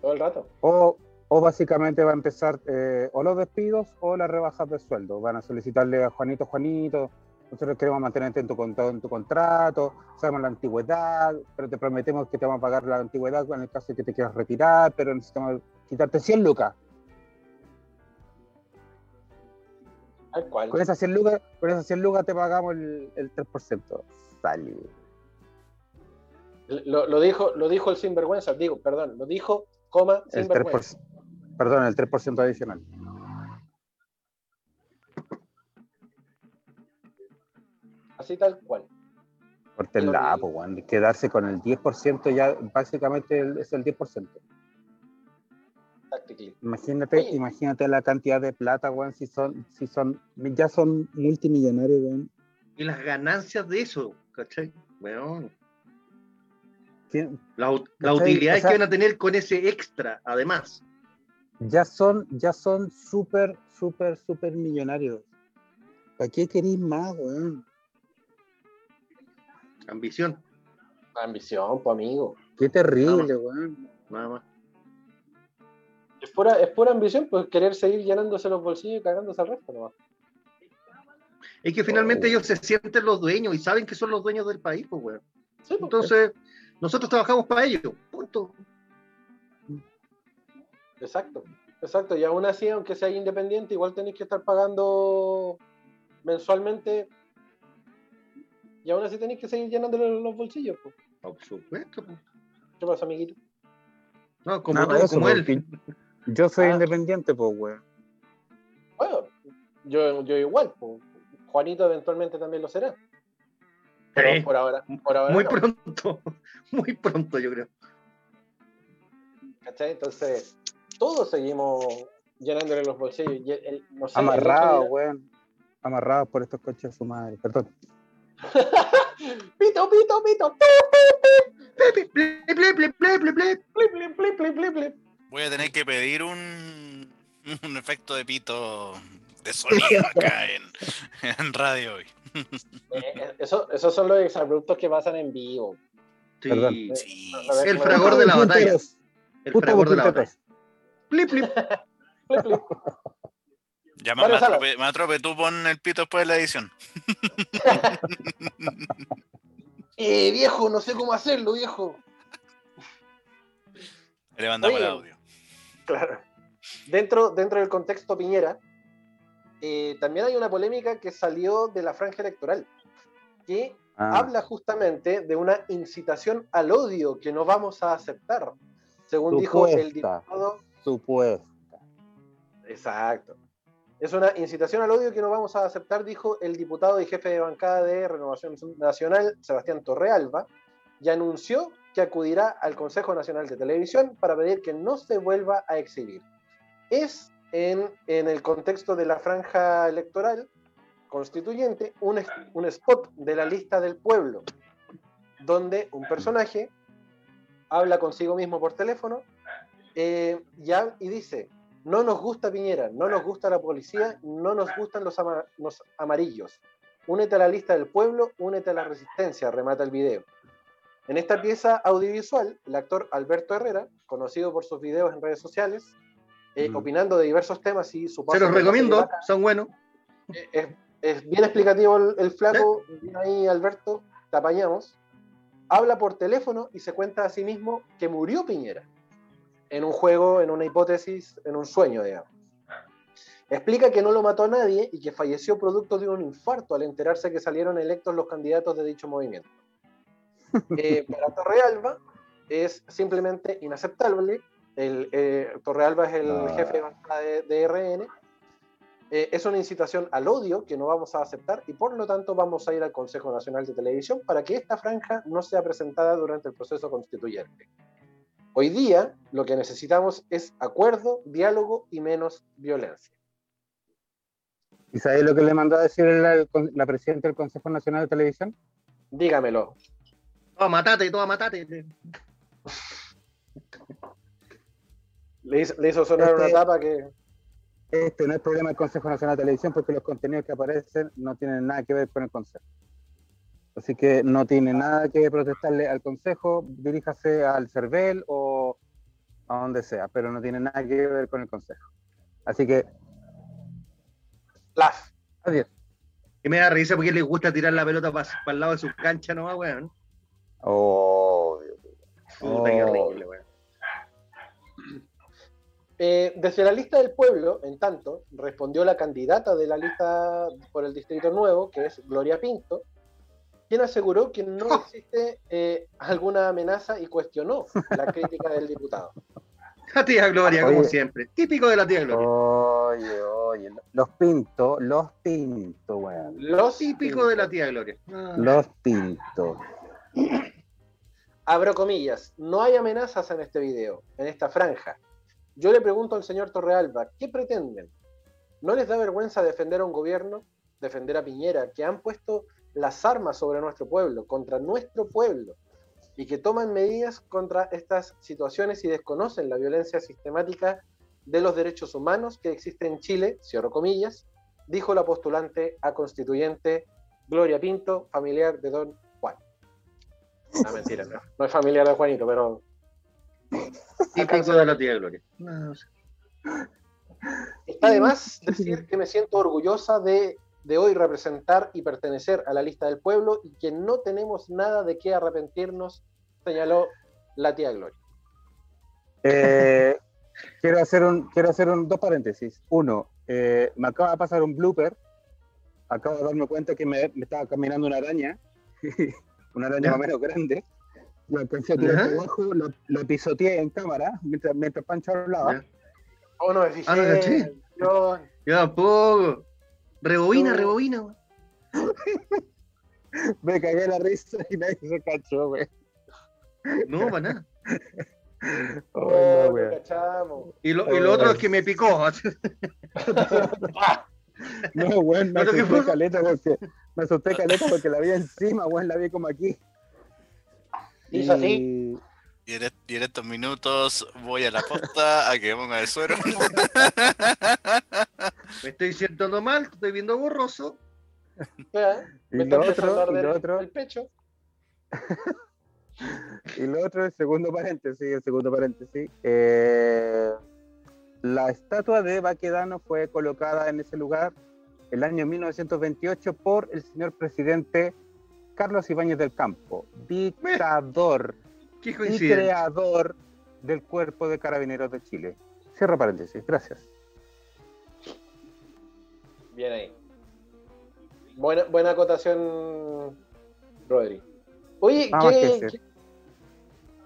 Todo el rato. O, o básicamente va a empezar eh, o los despidos o las rebajas de sueldo. Van a solicitarle a Juanito, Juanito, nosotros queremos mantenerte en tu, en tu contrato, sabemos la antigüedad, pero te prometemos que te vamos a pagar la antigüedad en el caso de que te quieras retirar, pero necesitamos quitarte 100 lucas. Tal cual. Con esas 100 lucas, con esas 100 lucas te pagamos el, el 3%. Sale. Lo, lo dijo, lo dijo el sinvergüenza, digo, perdón, lo dijo, coma, El sinvergüenza. 3%, perdón, el 3% adicional. Así tal cual. Cortenla, pues, weón. Quedarse con el 10% ya básicamente es el 10%. Tactically. Imagínate, Oye. imagínate la cantidad de plata, weón, si son, si son, ya son multimillonarios, weón. Y las ganancias de eso, ¿cachai? Weón. ¿Quién- Las, ut- las ¿Cachai? utilidades O sea- que van a tener con ese extra, además. ya son, ya son súper, súper, súper millonarios. ¿Para qué queréis más, weón? Ambición, Ambición, pues amigo. Qué terrible, weón. nada más. Es pura, es pura ambición, pues querer seguir llenándose los bolsillos y cagándose al resto nomás. Es que finalmente Oh. ellos se sienten los dueños y saben que son los dueños del país, pues, weón. Sí, pues, Entonces, nosotros trabajamos para ellos, punto. Exacto, exacto. Y aún así, aunque sea independiente, igual tenéis que estar pagando mensualmente. Y aún así tenéis que seguir llenándole los bolsillos. pues. Por supuesto, pues. ¿Qué pasa, amiguito? No, como No, tú, eso, como él. Yo soy Ah. independiente, pues, weón. Bueno, yo, yo igual. pues. Juanito eventualmente también lo será. Pero Sí. por ahora, por ahora Muy no, pronto, muy pronto, yo creo. ¿cachai? Entonces, todos seguimos llenándole los bolsillos. No sé, Amarrados, weón. Amarrados por estos coches de su madre. Perdón. Pito, pito, pito. Voy a tener que pedir un, un efecto de pito de sonido acá en, en radio hoy. Eh, eso, esos son los exabruptos que pasan en vivo. Sí, Perdón. Sí, A ver, El ¿cómo- fragor de la batalla. El fragor de la batalla. Plip, plip. Plip, plip. Ya, Matrope, tú pon el pito después de la edición. Eh, viejo, no sé cómo hacerlo, viejo. Le mandamos el audio. Claro. Dentro, dentro del contexto Piñera, eh, también hay una polémica que salió de la franja electoral, que Ah, habla justamente de una incitación al odio que no vamos a aceptar, según dijo el diputado. Exacto. Es una incitación al odio que no vamos a aceptar, dijo el diputado y jefe de bancada de Renovación Nacional, Sebastián Torrealba, y anunció que acudirá al Consejo Nacional de Televisión para pedir que no se vuelva a exhibir. Es en, el contexto de la franja electoral constituyente un, spot de la lista del pueblo, donde un personaje habla consigo mismo por teléfono eh, y dice, no nos gusta Piñera, no nos gusta la policía, no nos gustan los, ama- los amarillos. Únete a la lista del pueblo, únete a la resistencia, remata el video. En esta pieza audiovisual, el actor Alberto Herrera, conocido por sus videos en redes sociales, eh, Mm. opinando de diversos temas y su Se los recomiendo, son buenos. eh, es, es bien explicativo el, el flaco, bien ahí Alberto, te apañamos. Habla por teléfono y se cuenta a sí mismo que murió Piñera en un juego, en una hipótesis, en un sueño, digamos. Explica que no lo mató a nadie y que falleció producto de un infarto al enterarse que salieron electos los candidatos de dicho movimiento. Eh, para Torrealba es simplemente inaceptable. El, eh, Torrealba es el Ah. jefe de bancada de, de RN. Eh, es una incitación al odio que no vamos a aceptar y por lo tanto vamos a ir al Consejo Nacional de Televisión para que esta franja no sea presentada durante el proceso constituyente. Hoy día lo que necesitamos es acuerdo, diálogo y menos violencia. ¿Y sabes lo que le mandó a decir la, la presidenta del Consejo Nacional de Televisión? Dígamelo. Toda matate, toda matate. Le hizo, le hizo sonar Este- una tapa que... Este no es problema del Consejo Nacional de Televisión porque los contenidos que aparecen no tienen nada que ver con el Consejo. Así que no tiene nada que protestarle al Consejo, diríjase al CERVEL o a donde sea, pero no tiene nada que ver con el Consejo. Así que, Laf. adiós. Y me da risa porque le gusta tirar la pelota para el lado de su cancha nomás, weón. Oh, Puta, qué Oh. horrible, weón. Eh, desde la lista del pueblo, en tanto, respondió la candidata de la lista por el Distrito Nuevo, que es Gloria Pinto, quien aseguró que no existe eh, alguna amenaza y cuestionó la crítica del diputado. La tía Gloria, como siempre. Típico de la tía Gloria. Oye, oye, los pinto, los pinto, weón. Los Típico de la tía Gloria. Los pinto. Abro comillas, no hay amenazas en este video, en esta franja. Yo le pregunto al señor Torrealba, ¿qué pretenden? ¿No les da vergüenza defender a un gobierno, defender a Piñera, que han puesto las armas sobre nuestro pueblo, contra nuestro pueblo, y que toman medidas contra estas situaciones y desconocen la violencia sistemática de los derechos humanos que existe en Chile, cierro comillas, dijo la postulante a constituyente Gloria Pinto, familiar de don Juan. No, mentira, no, no es familiar de Juanito, pero Típico de la tía Gloria. No, no sé. Está de más decir que me siento orgullosa de, de hoy representar y pertenecer a la lista del pueblo y que no tenemos nada de qué arrepentirnos, señaló la tía Gloria. Eh, quiero hacer un, quiero hacer un, dos paréntesis. Uno, eh, me acaba de pasar un blooper. Acabo de darme cuenta que me, me estaba caminando una araña, una araña Ya. más o menos grande. La alcancé a tirar abajo, la, la pisoteé en cámara mientras, mientras Pancho hablaba. Ya. Oh, no me fijé. Ah, no caché. Dios. Yo tampoco. Rebobina, No. rebobina. Me cagué la risa y nadie se cachó, güey. No, para nada. Oh, Oh, no. Y lo, y lo otro es que me picó. No, güey, me ¿Pero qué asusté caleta porque me asusté caleta porque la vi encima, güey, la vi como aquí. Así. Y- en, est- y en estos minutos voy a la posta a que ponga el suero. Me estoy sintiendo mal, estoy viendo borroso. Y lo otro, y lo otro, el pecho. y lo otro, el segundo paréntesis, el segundo paréntesis. eh, la estatua de Baquedano fue colocada en ese lugar el año 1928 por el señor presidente Carlos Ibáñez del Campo, dictador Qué y creador del Cuerpo de Carabineros de Chile. Cierro paréntesis, gracias. Bien ahí. Buena, buena acotación, Rodri. Oye, ¿qué, qué-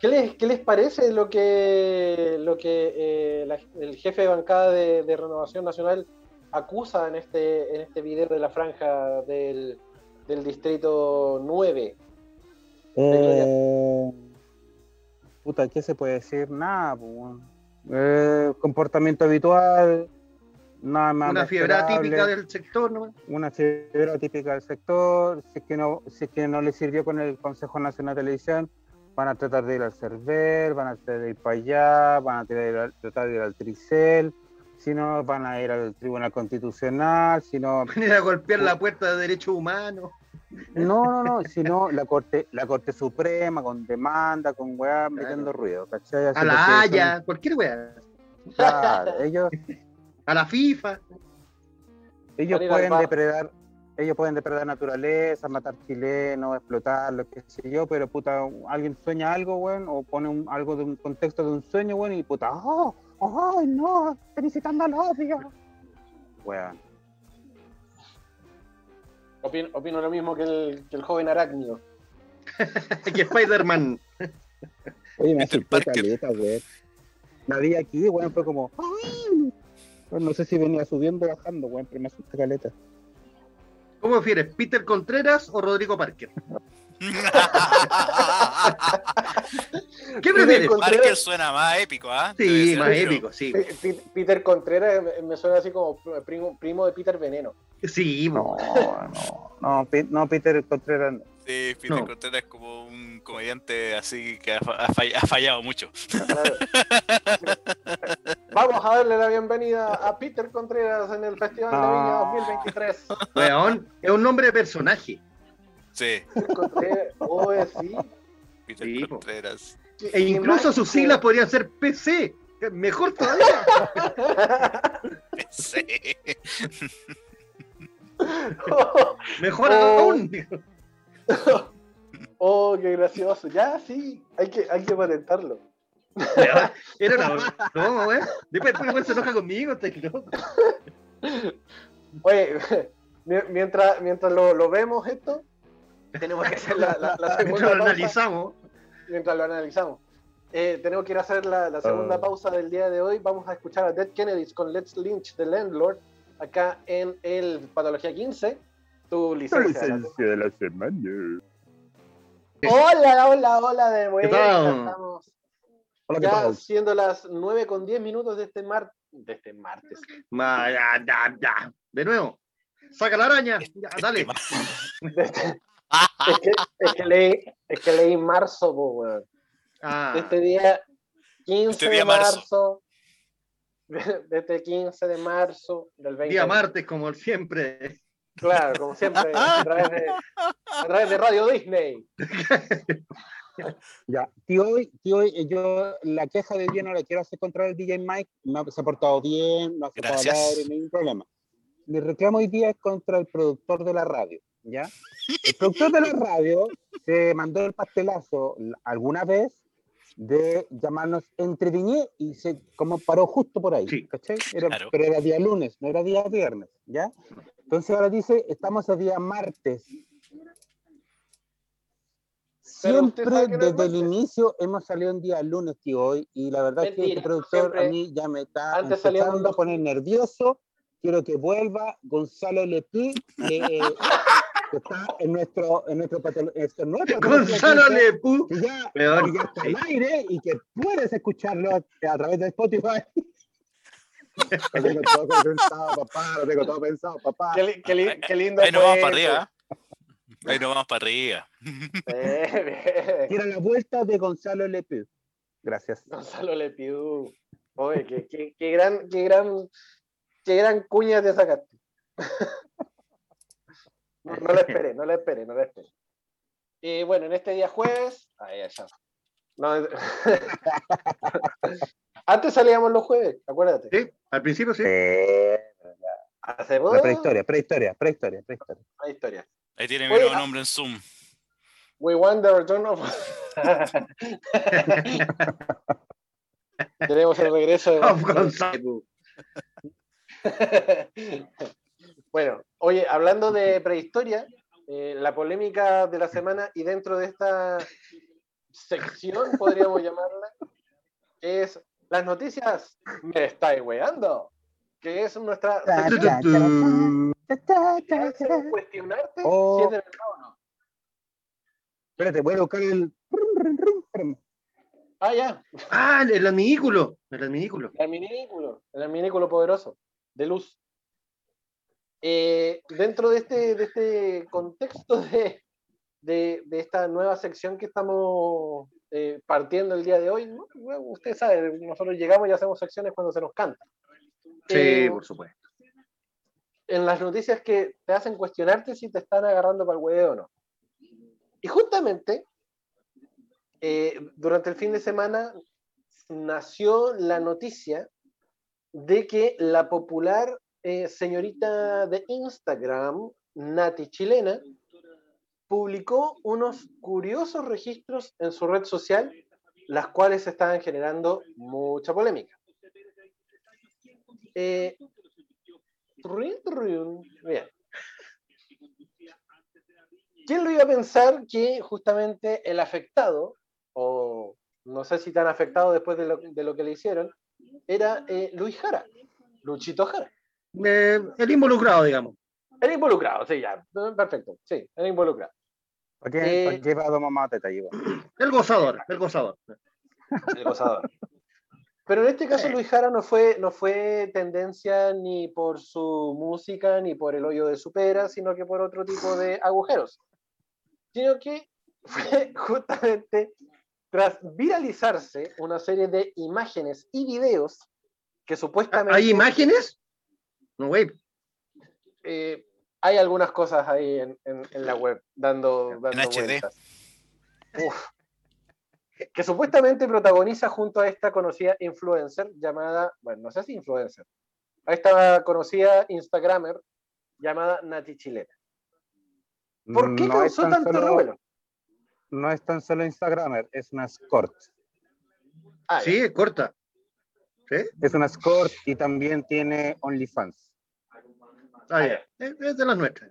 qué les, qué les parece lo que, lo que eh, la- el jefe de bancada de, de Renovación Nacional acusa en este, en este video de la franja del, del distrito 9? Eh, puta, ¿qué se puede decir? Nada, pues. Eh, comportamiento habitual, nada más. Una fiebre típica del sector, ¿no? Una fiebre típica del sector. Si es, que no, si es que no le sirvió con el Consejo Nacional de Televisión, van a tratar de ir al CERVEL, van a tratar de ir para allá, van a tratar de ir al, tratar de ir al Tricel, si no, van a ir al Tribunal Constitucional, si no, Venir a golpear la puerta de derechos humanos. No, no, no, sino la Corte, la Corte Suprema con demanda, con weá metiendo ruido, ¿cachai? Así A la Haya, cualquier weá. son- claro, ellos, A la FIFA. ellos Van a ir pueden depredar, ellos pueden depredar naturaleza, matar chilenos, explotar, lo que sé yo, pero puta, alguien sueña algo, weón, o pone un- algo de un contexto de un sueño, weón, y puta, oh, ay no, estoy incitando al odio. Weón. Opino, opino lo mismo que el, que el joven arácnido. que Spider-Man. Oye, me Parker. caleta, weón. La vi aquí, weón, fue como. "Ay". No sé si venía subiendo o bajando, weón, pero me asusté caleta. ¿Cómo prefieres, Peter Contreras o Rodrigo Parker? ¿Qué prefieres? Parker suena más épico, ¿ah? Debe Sí, más épico, sí. Pe- Peter Contreras me- me suena así como primo, primo de Peter Veneno. Sí, No, no, no, no, Peter Contreras. no. Sí, Peter No. Contreras es como un comediante así que ha, ha fall- ha fallado mucho. Claro. Vamos a darle la bienvenida a Peter Contreras en el Festival de Viña Ah. 2023. weón, es un nombre de personaje. Sí, Contreras, oh, sí. Peter Sí, po. Contreras. E incluso sus siglas podrían ser PC. Mejor todavía. Sí. Mejor Oh. aún. Oh, qué gracioso. Ya, sí, hay que, hay que patentarlo. Era una broma, weón. Después, después weón, se enoja conmigo, está loco. Oye, mi- mientras, mientras lo, lo vemos esto, tenemos que hacer la, la- la segunda Mientras lo pausa. analizamos. mientras lo analizamos. Eh, tenemos que ir a hacer la, la segunda Ah. pausa del día de hoy. Vamos a escuchar a Dead Kennedys con Let's Lynch the Landlord acá en el Patología 15. Tu licencia. de la semana. Hola, hola, hola de vuelta. tal? Estamos Hola, ¿qué ya tal? siendo las 9 con 10 minutos de este, mar de este martes. Ma- ya, ya, ya. De nuevo. Saca la araña. Ya, dale. De este- es, que, es, que leí, es que leí marzo, po, weón. Ah, de este día 15 Este día de marzo. marzo, de este 15 de marzo del 20. Día martes, como siempre. Claro, como siempre, a través de, a través de Radio Disney. Ya, tío, hoy, tío, hoy, yo la queja de día no la quiero hacer contra el DJ Mike, ha- se ha portado bien, no ha aire, ningún problema. Mi reclamo hoy día es contra el productor de la radio, ¿ya? El productor de la radio se mandó el pastelazo alguna vez de llamarnos entre viñé y se como paró justo por ahí, Sí. ¿cachai? Era- Claro. Pero era día lunes, no era día viernes, ¿ya? Entonces ahora dice, estamos a día martes. Siempre no desde el martes. inicio hemos salido un día lunes, tío, hoy, y la verdad es que Mentira, este productor siempre- a mí ya me está empezando a poner nervioso. Quiero que vuelva Gonzalo Lepí, eh, que está en nuestro, en nuestro patolo- en nuestro Gonzalo Lepú. que ya, Peor. que ya está al aire y que puedes escucharlo a través de Spotify. Lo tengo todo pensado, papá, lo tengo todo pensado, papá. Qué, li- qué li- qué lindo. Ahí nos vamos para arriba. ¿eh? Ahí nos vamos para arriba. Eh. Quiero la vuelta de Gonzalo Lepí. Gracias. Gonzalo Lepiú. Oye, qué, qué, qué gran, qué gran, qué gran cuña te sacaste. No, no la esperé, no la esperé, no la esperé. Y bueno, en este día jueves, ahí ya. No, es- Antes salíamos los jueves, acuérdate. Sí, al principio sí. Eh, Hace la prehistoria, prehistoria, prehistoria, prehistoria. Una historia. Ahí tiene mi nuevo ah. nombre en Zoom. We wonder, John of... Tenemos el regreso de Of. Bueno, oye, hablando de prehistoria, eh, la polémica de la semana y dentro de esta sección, podríamos llamarla, es las noticias me estáis weando, que es nuestra sección cuestionarte Oh. si es de verdad o no. Espérate, voy a buscar el. Ah, ya, Ah, el adminículo. El adminículo. el minículo, el minículo poderoso, de luz. Eh, dentro de este, de este contexto de, de, de esta nueva sección que estamos eh, partiendo el día de hoy, ¿no? Bueno, usted sabe, nosotros llegamos y hacemos secciones cuando se nos canta. Sí, Eh, por supuesto. en las noticias que te hacen cuestionarte si te están agarrando para el huevo o no. Y justamente, eh, durante el fin de semana nació la noticia de que la popular eh, señorita de Instagram, Nati Chilena, publicó unos curiosos registros en su red social, las cuales estaban generando mucha polémica. Eh. ¿Quién lo iba a pensar que justamente el afectado, o no sé si tan afectado después de lo, de lo que le hicieron, era eh, Luis Jara, Luchito Jara? Eh, el involucrado, digamos. Era involucrado, sí, ya. Perfecto, sí, era involucrado. ¿Para qué, Eh, para qué va a tomar más detalle? El gozador, el gozador. El gozador. Pero en este caso Luis Jara no fue, no fue tendencia ni por su música ni por el hoyo de su pera, sino que por otro tipo de agujeros. Sino que fue justamente tras viralizarse una serie de imágenes y videos que supuestamente ¿Hay imágenes? No, güey. eh, hay algunas cosas ahí en, en- en la web dando, dando HD. vueltas. Uf. Que supuestamente protagoniza junto a esta conocida influencer llamada, bueno, no sé si influencer, a esta conocida Instagramer llamada Nati Chilena. ¿Por qué No es causó tan tanto solo- revuelo? No es tan solo Instagramer, es una escort. Ah, Sí, es corta. ¿Sí? Es una escort y también tiene OnlyFans. Ah, ya. Es, es de las nuestras.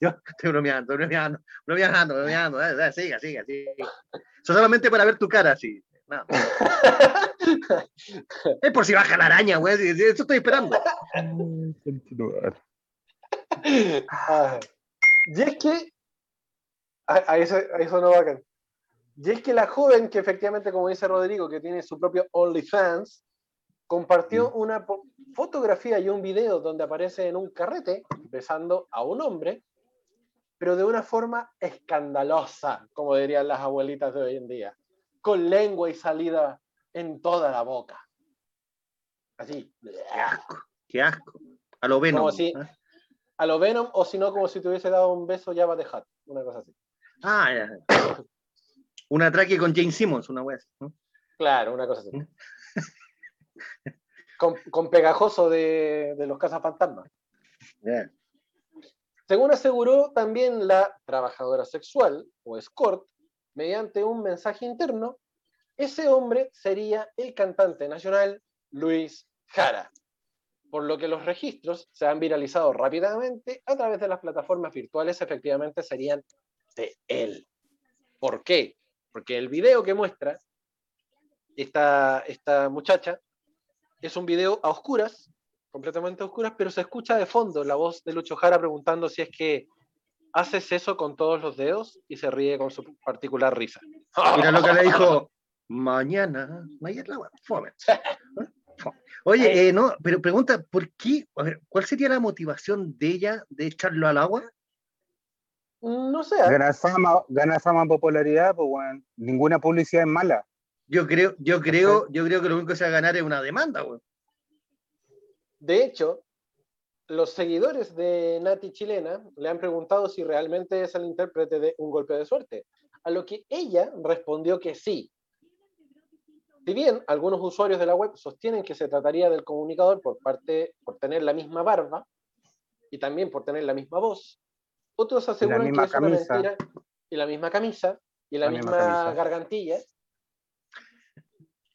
Yo estoy bromeando, bromeando, bromeando, bromeando. eh, eh, Siga, siga, siga. Solamente para ver tu cara, sí. Nada. Es por si baja la araña, güey. Eso estoy esperando. Ah, y es que, a, a eso, a eso no bacán. Y es que la joven, que efectivamente, como dice Rodrigo, que tiene su propio OnlyFans, compartió una fotografía y un video donde aparece en un carrete besando a un hombre, pero de una forma escandalosa, como dirían las abuelitas de hoy en día, con lengua y salida en toda la boca. Así. Qué asco, qué asco. A lo Venom. Como si- ¿eh? A lo Venom, o si no, como si te hubiese dado un beso ya de Hat. Una cosa así. Ah, ya. Un atraque con Jane Simmons, una wea así, ¿no? Claro, una cosa así. Con, con pegajoso de, de los cazafantasmas. Ya. Según aseguró también la trabajadora sexual, o escort, mediante un mensaje interno, ese hombre sería el cantante nacional Luis Jara, por lo que los registros se han viralizado rápidamente a través de las plataformas virtuales, efectivamente serían de él. ¿Por qué? Porque el video que muestra esta, esta muchacha es un video a oscuras, completamente a oscuras, pero se escucha de fondo la voz de Lucho Jara preguntando si es que haces eso con todos los dedos y se ríe con su particular risa. Mira lo que le dijo. Mañana. Mañana fome. Oye, eh, no, pero pregunta, ¿por qué? A ver, ¿cuál sería la motivación de ella de echarlo al agua? No sé, ¿eh? Ganar fama, ganar fama, popularidad, pues bueno, ninguna publicidad es mala. Yo creo, yo creo, yo creo que lo único que se va a ganar es una demanda, weón. de hecho, los seguidores de Nati Chilena le han preguntado si realmente es el intérprete de Un Golpe de Suerte, a lo que ella respondió que sí. Si bien algunos usuarios de la web sostienen que se trataría del comunicador por parte por tener la misma barba y también por tener la misma voz, otros aseguran que es una camisa. mentira y la misma camisa y la, La misma misma, gargantilla.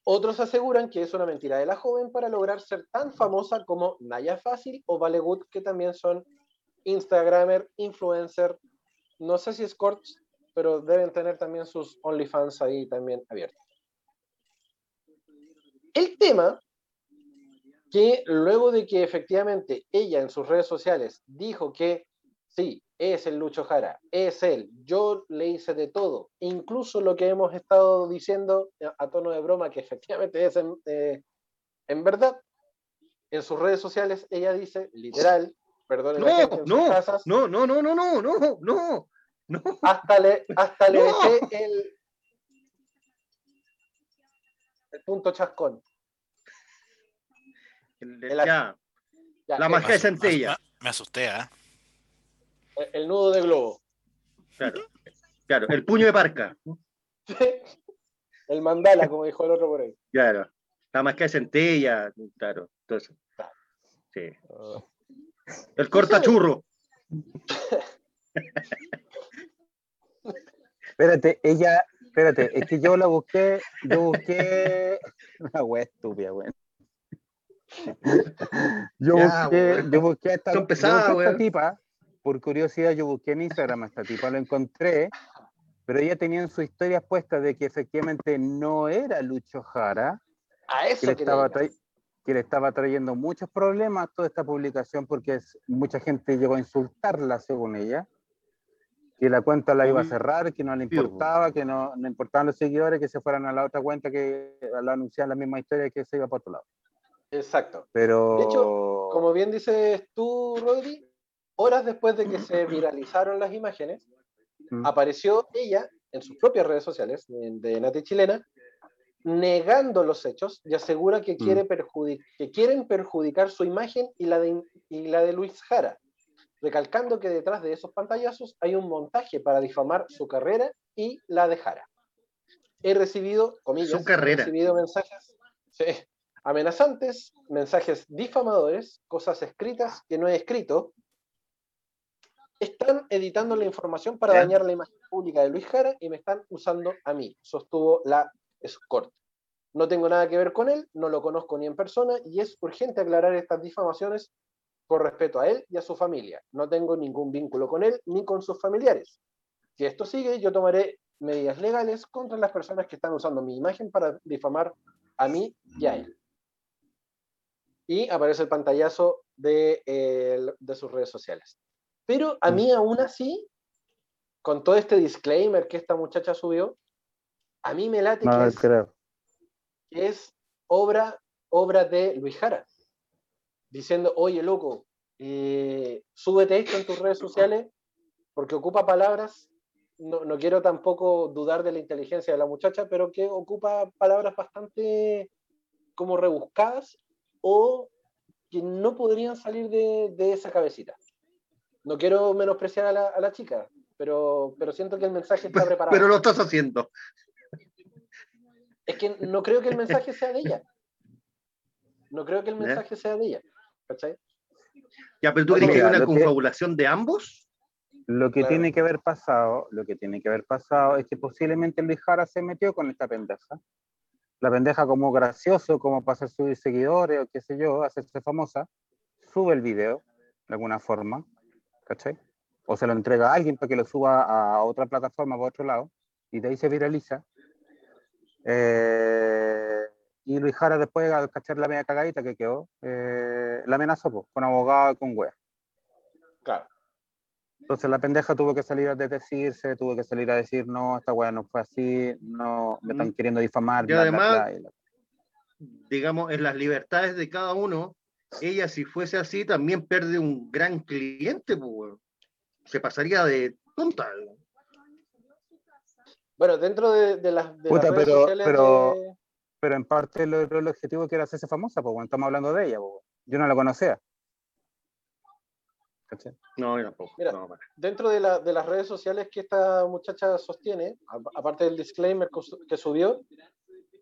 Otros aseguran que es una mentira de la joven para lograr ser tan famosa como Naya Fácil o Vale Good, que también son Instagramer, influencer, no sé si escorts, pero deben tener también sus OnlyFans ahí también abiertos. El tema que luego de que efectivamente ella en sus redes sociales dijo que sí, es el Lucho Jara, es él, yo le hice de todo, incluso lo que hemos estado diciendo a- a tono de broma, que efectivamente es en, eh, en verdad, en sus redes sociales ella dice, literal, perdón, No, no, no, no, no, no, no, no, no, no. hasta le, hasta le No. dejé el, el punto chascón. El- El- ya, Ya, La magia de centella. Me, me asusté, ¿ah? El, el nudo de globo. claro, claro, el puño de parca, el mandala, como dijo el otro por ahí. claro, la máscara de centella, claro, entonces, sí, el cortachurro, Espérate, ella, espérate, es que yo la busqué, yo busqué una wea estúpida, weón. Yo Ya, busqué, yo busqué a esta, Son yo pesadas, busqué a esta tipa, por curiosidad, yo busqué en Instagram a esta tipa, lo encontré, pero ella tenía en su historia puesta de que efectivamente no era Lucho Jara, A que eso le, que estaba trai- que le estaba trayendo muchos problemas toda esta publicación porque es- mucha gente llegó a insultarla según ella, que la cuenta la iba a Uy, cerrar, que no le tío. importaba, que no, no importaban los seguidores, que se fueran a la otra cuenta que la anunciaban la misma historia que se iba por otro lado. Exacto. Pero De hecho, Como bien dices tú, Rodri, horas después de que se viralizaron las imágenes, Mm. apareció ella en sus propias redes sociales de, Nati Chilena, negando los hechos y asegura que, quiere perjudi- que quieren perjudicar su imagen y la, de, y la de Luis Jara, recalcando que detrás de esos pantallazos hay un montaje para difamar su carrera y la de Jara. He recibido, comillas, Su carrera. he recibido mensajes sí, amenazantes, mensajes difamadores, cosas escritas que no he escrito. Están editando la información para dañar la imagen pública de Luis Jara y me están usando a mí, sostuvo la escort. No tengo nada que ver con él, no lo conozco ni en persona y es urgente aclarar estas difamaciones por respeto a él y a su familia. No tengo ningún vínculo con él ni con sus familiares. Si esto sigue, yo tomaré medidas legales contra las personas que están usando mi imagen para difamar a mí y a él. Y aparece el pantallazo de, eh, de sus redes sociales. Pero a mí aún así, con todo este disclaimer que esta muchacha subió, a mí me late no que es, creo. que es obra, obra de Luis Jara, diciendo, oye, loco, eh, súbete esto en tus redes sociales porque ocupa palabras, no, no quiero tampoco dudar de la inteligencia de la muchacha, pero que ocupa palabras bastante como rebuscadas o que no podrían salir de, de esa cabecita. No quiero menospreciar a la, a la chica, pero, pero siento que el mensaje está preparado. Pero lo estás haciendo. Es que no creo que el mensaje sea de ella. No creo que el mensaje sea de ella. ¿Cachai? Ya, pero tú crees que hay una lo que- confabulación de ambos? Lo que Claro. tiene que haber pasado, lo que tiene que haber pasado es que posiblemente Luis Jara se metió con esta pendeja. La pendeja como gracioso, como para hacer sus seguidores o qué sé yo, hacerse famosa, sube el video de alguna forma, ¿cachai? O se lo entrega a alguien para que lo suba a otra plataforma por otro lado, y de ahí se viraliza. Eh, y Luis Jara después, al cachar la media cagadita que quedó, eh, la amenazó con abogado y con wea. Claro. Entonces la pendeja tuvo que salir a desdecirse, tuvo que salir a decir, no, esta weá no fue así, no, me están Mm. queriendo difamar. Y bla, bla, además- bla", y la- digamos, en las libertades de cada uno, ella si fuese así también pierde un gran cliente, pues, se pasaría de tonta. Bueno, dentro de, de las, de las Puta, redes pero- sociales pero- de- Pero en parte lo- lo- el objetivo que era hacerse famosa, pues bueno, estamos hablando de ella, pues, yo no la conocía. ¿Cachai? No, yo tampoco. Mira. no, para. dentro de, la- de las redes sociales que esta muchacha sostiene, aparte del disclaimer que subió,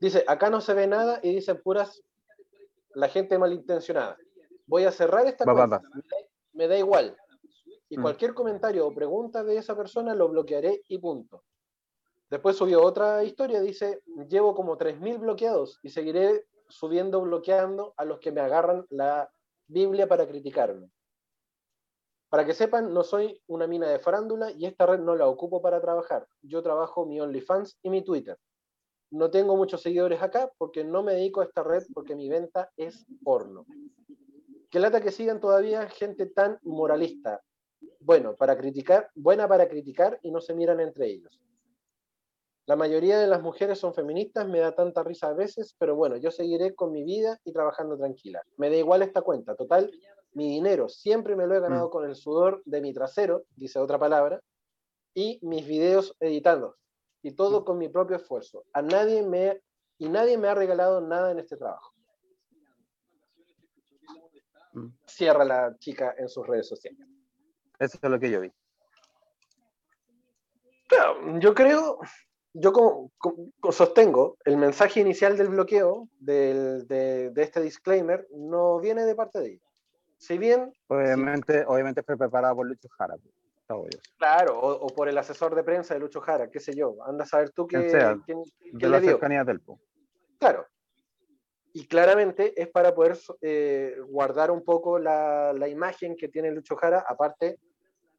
dice, acá no se ve nada y dicen puras la gente malintencionada. Voy a cerrar esta Va, va, cuenta. va. Me, da, me da igual. Y Mm. cualquier comentario o pregunta de esa persona lo bloquearé y punto. Después subió otra historia, dice, llevo como 3.000 bloqueados y seguiré subiendo, bloqueando a los que me agarran la Biblia para criticarme. Para que sepan, no soy una mina de farándula y esta red no la ocupo para trabajar. Yo trabajo mi OnlyFans y mi Twitter. No tengo muchos seguidores acá porque no me dedico a esta red porque mi venta es porno. Que lata que sigan todavía gente tan moralista. Bueno, para criticar, buena para criticar y no se miran entre ellos. La mayoría de las mujeres son feministas, me da tanta risa a veces, pero bueno, yo seguiré con mi vida y trabajando tranquila. Me da igual esta cuenta, total, mi dinero siempre me lo he ganado con el sudor de mi trasero, dice otra palabra, y mis videos editando, y todo con mi propio esfuerzo. A nadie me y nadie me ha regalado nada en este trabajo. Mm. Cierra la chica en sus redes sociales. Eso es lo que yo vi. Yo creo, yo como, como- sostengo, el mensaje inicial del bloqueo, del- de, de este disclaimer, no viene de parte de ella. Si bien, Obviamente, obviamente fue preparado por Lucho Jara. Claro, o, o por el asesor de prensa de Lucho Jara, qué sé yo, anda a saber tú sea, quién- De la le dio. cercanía del po. Claro. Y claramente es para poder eh, guardar un poco la, la imagen que tiene Lucho Jara, aparte,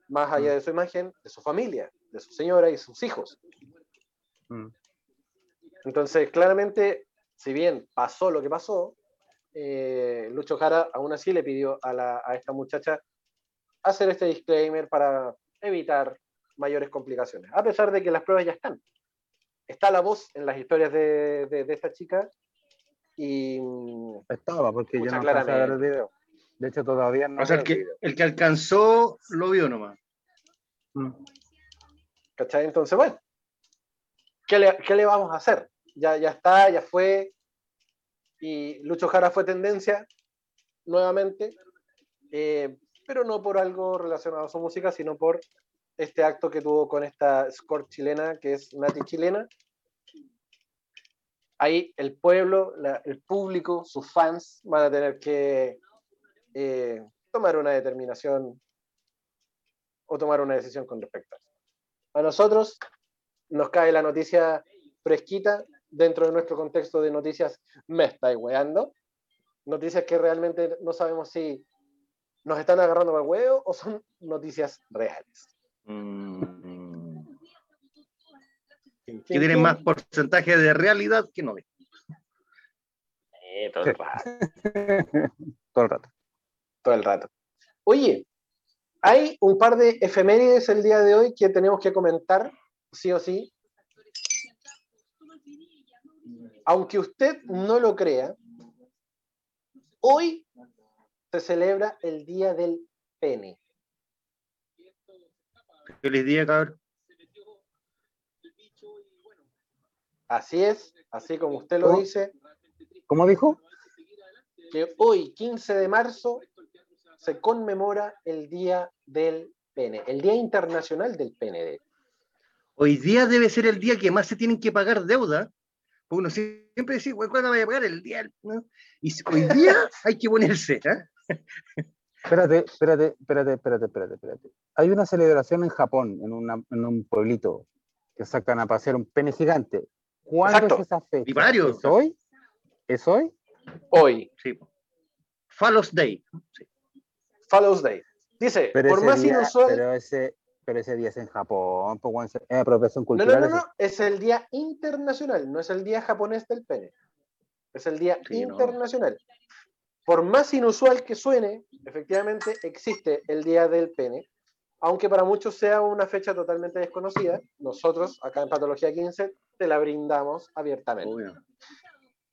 más allá de su imagen, de su familia, de su señora y sus hijos. Mm. Entonces, claramente, si bien pasó lo que pasó, eh, Lucho Jara aún así le pidió a, la- a esta muchacha hacer este disclaimer para evitar mayores complicaciones, a pesar de que las pruebas ya están. Está la voz en las historias de, de- de esta chica y mm, Estaba, porque yo no alcancé a ver el video. De hecho, todavía no O sea, que, el que alcanzó lo vio nomás. Mm. ¿cachai? Entonces, bueno, ¿qué le, qué le vamos a hacer? Ya, ya está, ya fue, y Lucho Jara fue tendencia nuevamente, eh, pero no por algo relacionado a su música, sino por este acto que tuvo con esta score chilena, que es Nati Chilena. Ahí el pueblo, el público, sus fans van a tener que eh, tomar una determinación o tomar una decisión con respecto a eso. A nosotros nos cae la noticia fresquita dentro de nuestro contexto de noticias me estáis weando. Noticias que realmente no sabemos si nos están agarrando para el huevo o son noticias reales. Mm. Que tienen más porcentaje de realidad que no de. Eh, todo el rato. Todo el rato. todo el rato. Oye, hay un par de efemérides el día de hoy que tenemos que comentar, sí o sí. Aunque usted no lo crea, hoy se celebra el Día del Pene. Feliz día, cabrón. Así es, así como usted lo ¿Cómo? dice. ¿Cómo dijo? que hoy, 15 de marzo, se conmemora el Día del Pene, el Día Internacional del Pene. Hoy día debe ser el día que más se tienen que pagar deuda. Porque uno siempre dice, "Güey, ¿cuándo voy a pagar el día? ¿no? Y hoy día hay que ponerse. ¿ah? Espérate, espérate, espérate, espérate, espérate, espérate. Hay una celebración en Japón, en, una- en un pueblito, que sacan a pasear un pene gigante. ¿Cuándo Exacto. es esa fecha? Y varios. ¿Es hoy? ¿Es hoy? Hoy, Sí. Fallos Day. Sí. Follows Day. Dice, Pero por ese más día, inusual... Pero ese, pero ese día es en Japón, pues, es apropiación No, cultural. no, no, eso. no, es el Día Internacional, no es el Día japonés del pene. Es el Día Sí, no. Por más inusual que suene, efectivamente existe el Día del Pene, aunque para muchos sea una fecha totalmente desconocida, nosotros acá en Patología 15 te la brindamos abiertamente. Obvio.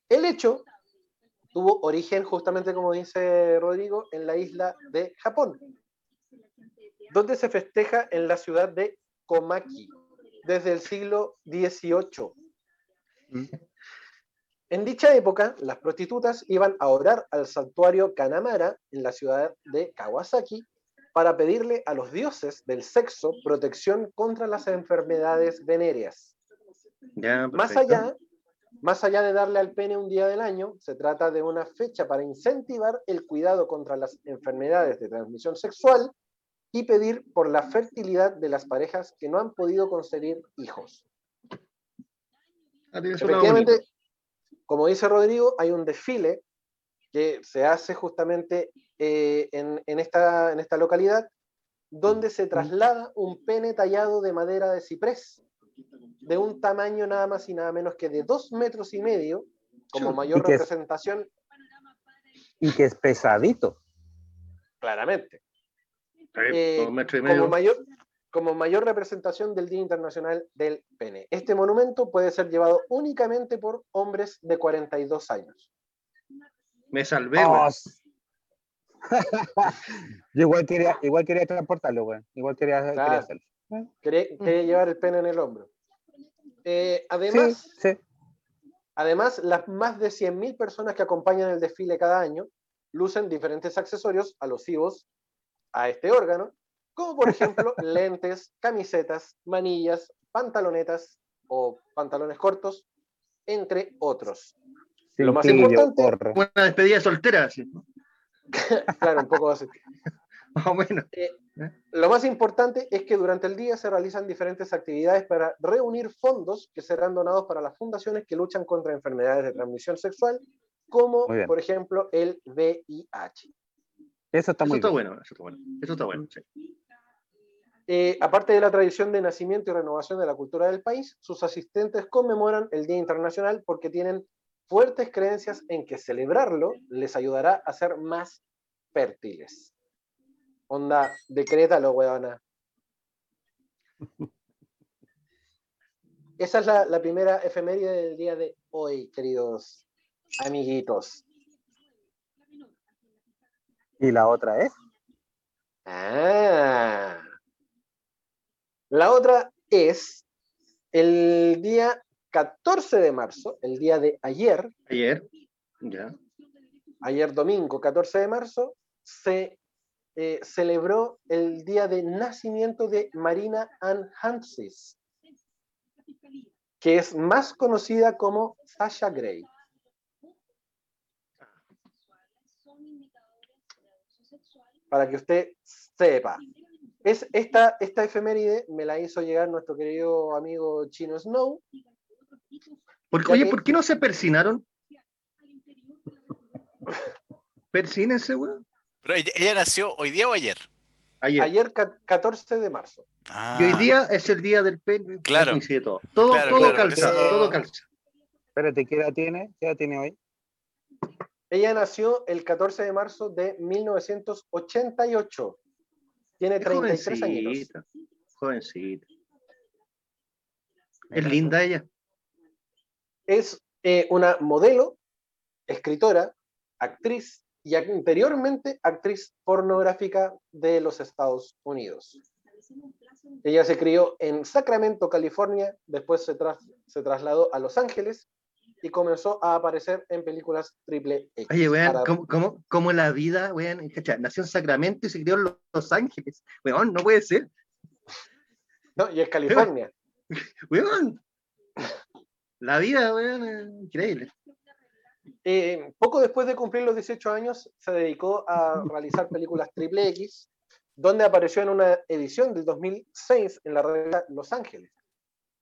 El hecho tuvo origen, justamente como dice Rodrigo, en la isla de Japón, donde se festeja en la ciudad de Komaki desde el siglo XVIII. Mm. En dicha época, las prostitutas iban a orar al santuario Kanamara en la ciudad de Kawasaki para pedirle a los dioses del sexo protección contra las enfermedades venéreas. Ya, Más allá, más allá de darle al pene un día del año, se trata de una fecha para incentivar el cuidado contra las enfermedades de transmisión sexual y pedir por la fertilidad de las parejas que no han podido concebir hijos. Ah, Efectivamente. Como dice Rodrigo, hay un desfile que se hace justamente eh, en, en esta, en esta localidad, donde se traslada un pene tallado de madera de ciprés, de un tamaño nada más y nada menos que de dos metros y medio, como mayor Y que es- representación, Y que es pesadito. claramente, eh, dos metros y como medio. mayor, como mayor representación del Día Internacional del Pene. Este monumento puede ser llevado únicamente por hombres de 42 años. Me salvé, Oh, güey. s- Yo igual quería, igual quería transportarlo, weón. Igual quería, quería hacerlo. Quería, quería llevar el pene en el hombro. Eh, además, sí, sí. Además, las más de 100.000 personas que acompañan el desfile cada año lucen diferentes accesorios alusivos a este órgano, como por ejemplo lentes, camisetas, manillas, pantalonetas o pantalones cortos, entre otros. Lo más importante-. Una despedida soltera. ¿no? Claro, un poco así. Más o menos. Lo más importante es que durante el día se realizan diferentes actividades para reunir fondos que serán donados para las fundaciones que luchan contra enfermedades de transmisión sexual, como por ejemplo el VIH. Eso está Eso muy está bien. bueno, eso está bueno. Eso está bueno, sí. Eh, aparte de la tradición de nacimiento y renovación de la cultura del país, sus asistentes conmemoran el Día Internacional porque tienen fuertes creencias en que celebrarlo les ayudará a ser más fértiles. Onda, decrétalo, weona. Esa es la, la primera efeméride del día de hoy, queridos amiguitos. Y la otra es. Ah. La otra es el día 14 de marzo, el día de ayer, Ayer, ya. ayer domingo 14 de marzo, se eh, celebró el día de nacimiento de Marina Ann Hansis, que es más conocida como Sasha Grey. Para que usted sepa. Es esta, esta efeméride me la hizo llegar nuestro querido amigo Chino Snow. Porque, oye, que- ¿por qué no se persinaron? Persínense, güey. Pero ella, nació hoy día o ayer. Ayer. Ayer ca- 14 de marzo. Ah, Y hoy día es el día del pene. Claro. Todo. Todo, Claro, todo claro, calza, eso- todo calza. Espérate, ¿qué edad tiene? ¿Qué edad tiene hoy? Ella nació el 14 de marzo de 1988. Tiene Es 33 años. jovencita. Jovencita. Es linda ella. Es eh, una modelo, escritora, actriz y anteriormente actriz pornográfica de los Estados Unidos. Ella se crió en Sacramento, California, después se, tras- se trasladó a Los Ángeles y comenzó a aparecer en películas triple X. Oye, weón, Para- ¿cómo, cómo, cómo la vida, weón, nació en Sacramento y se crió en Los- Los Ángeles? Weón, no puede ser. No, y es California. Weón. La vida, weón, es increíble. Eh, poco después de cumplir los 18 años, se dedicó a realizar películas triple X, donde apareció en una edición del 2006 en la revista Los Ángeles.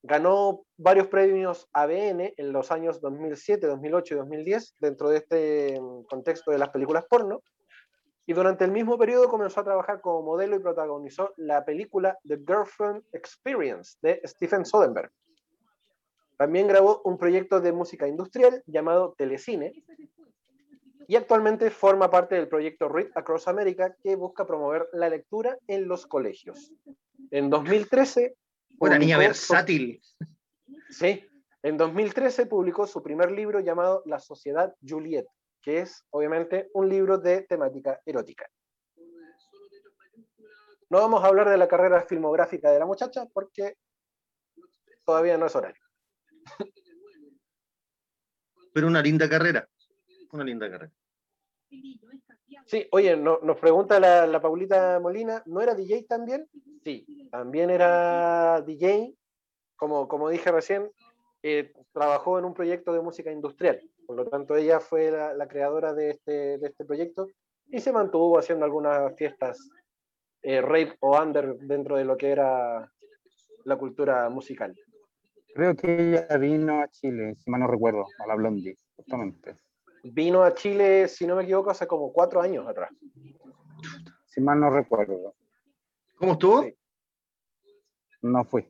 Ganó varios premios ABN en los años 2007, 2008 y 2010 dentro de este mm, contexto de las películas porno. Y durante el mismo periodo comenzó a trabajar como modelo y protagonizó la película The Girlfriend Experience de Stephen Soderbergh. También grabó un proyecto de música industrial llamado Telecine y actualmente forma parte del proyecto Read Across America que busca promover la lectura en los colegios. En 2013, Una niña versátil. Sí, en 2013 publicó su primer libro llamado La Sociedad Juliet, que es obviamente un libro de temática erótica. No vamos a hablar de la carrera filmográfica de la muchacha porque todavía no es horario. Pero una linda carrera. Una linda carrera. Sí, oye, no- nos pregunta la, la Paulita Molina, ¿no era DJ también? Sí, también era DJ, como, como dije recién, eh, trabajó en un proyecto de música industrial, por lo tanto ella fue la, la creadora de este, de este proyecto y se mantuvo haciendo algunas fiestas eh, rave o under dentro de lo que era la cultura musical. Creo que ella vino a Chile, si mal no recuerdo, a la Blondie, justamente. Vino a Chile, si no me equivoco, hace como cuatro años atrás. Si mal no recuerdo. ¿Cómo estuvo? Sí. No fui.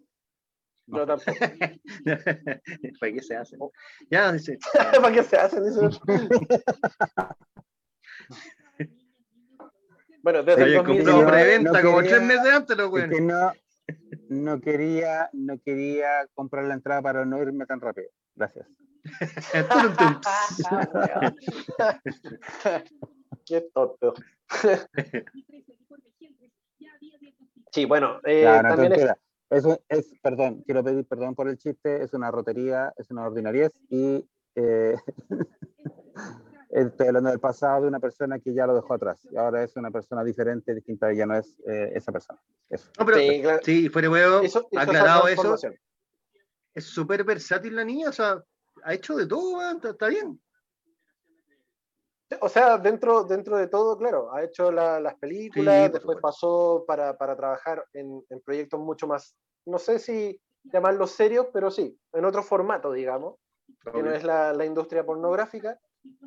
Yo tampoco. ¿Para qué se hace? Ya, dice. ¿Para qué se hacen bueno, desde el 2000 comprado no- preventa no como quería- tres meses antes, lo que no, no quería, no quería comprar la entrada para no irme tan rápido. Gracias. Qué tonto. Sí, bueno, eh, no, también es-. Eso es, perdón, quiero pedir perdón por el chiste, es una rotería, es una ordinariez y eh, estoy hablando del pasado de una persona que ya lo dejó atrás y ahora es una persona diferente, distinta, ya no es eh, esa persona. Eso. No, pero Sí, claro. sí, fuera de huevo, eso- eso es aclarado eso, es súper versátil la niña, o sea, ha hecho de todo, está bien. O sea, dentro, dentro de todo, claro, ha hecho la- las películas, Sí, después pasó para, para trabajar en, en proyectos mucho más, no sé si llamarlos serios, pero sí, en otro formato, digamos, que no es la, la industria pornográfica.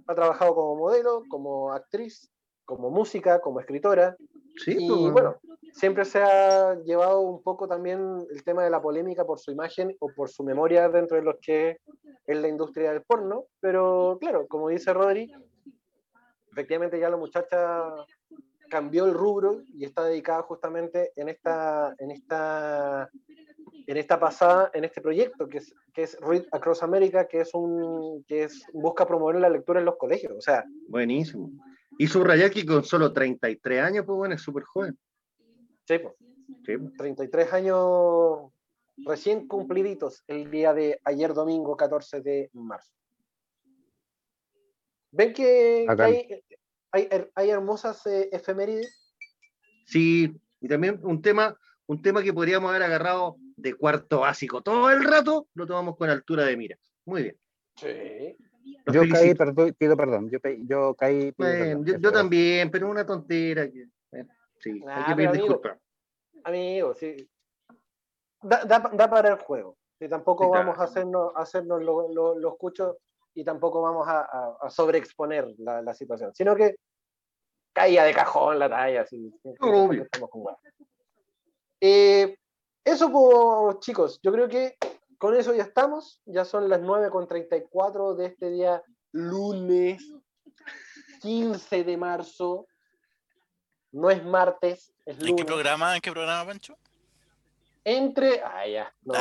Ha trabajado como modelo, como actriz, como música, como escritora. Sí, Y pues, bueno, siempre se ha llevado un poco también el tema de la polémica por su imagen o por su memoria dentro de lo que es la industria del porno, pero claro, como dice Rodri, efectivamente ya la muchacha cambió el rubro y está dedicada justamente en esta, en esta, en esta pasada, en este proyecto que es, que es Read Across America, que es un, que es, busca promover la lectura en los colegios. O sea, Buenísimo. Y subrayar que con solo 33 años, pues bueno, es súper joven. sí, po, Sí, pues. 33 años recién cumpliditos el día de ayer domingo 14 de marzo. ¿Ven que, hay, hay, hay hermosas eh, efemérides? Sí, y también un tema, un tema que podríamos haber agarrado de cuarto básico todo el rato, lo tomamos con altura de mira. Muy bien. Sí. Los Yo caí, perdón, pido perdón. Yo, yo caí. pido Bueno, perdón. yo, también, pero una tontera. que- sí, Ah, hay que pedir amigo, disculpas. Amigo, sí. Da, da- da para el juego. Y tampoco Sí, claro. vamos a hacernos, a hacernos lo- lo- los cuchos y tampoco vamos a, a- a sobreexponer la, la situación, sino que caía de cajón la talla. Así, Obvio. Eh, eso, pues, chicos, yo creo que con eso ya estamos. Ya son las 9.34 de este día lunes 15 de marzo. No es martes, es ¿En qué lunes. programa? ¿En qué programa, Pancho? Entre. Ah, ya. No,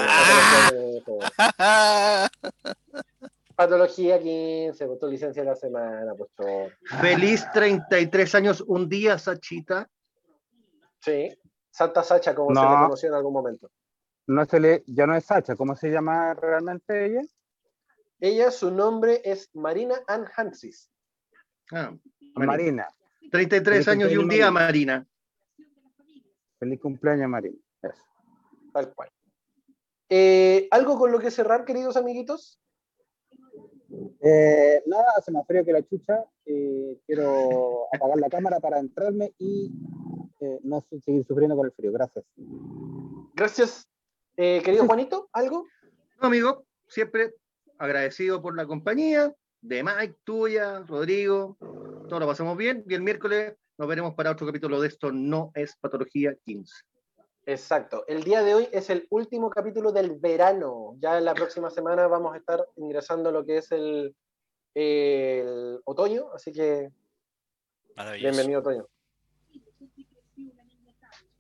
Ah. patología, patología 15, pues tu licencia de la semana, pues todo. Feliz 33 años, un día, Sachita. Sí. Santa Sacha, como se le conoció en algún momento. No se le, ya no es Sacha, ¿cómo se llama realmente ella? Ella, su nombre es Marina Ann Hansis. Ah, Marina. Marina. 33 Feliz años y un día, Marina. Feliz cumpleaños, Marina. Eso. Tal cual. Eh, ¿Algo con lo que cerrar, queridos amiguitos? Eh, nada, hace más frío que la chucha. eh, quiero apagar la cámara para entrarme y eh, no su- seguir sufriendo con el frío. Gracias. Gracias. Eh, querido Juanito, ¿algo? No, amigo, siempre agradecido por la compañía de Mike, tuya, Rodrigo. Todo lo pasamos bien. Y el miércoles nos veremos para otro capítulo de esto. No es Patología 15. Exacto. El día de hoy es el último capítulo del verano. Ya en la próxima semana vamos a estar ingresando a lo que es el, el otoño, así que Maravilloso. bienvenido otoño.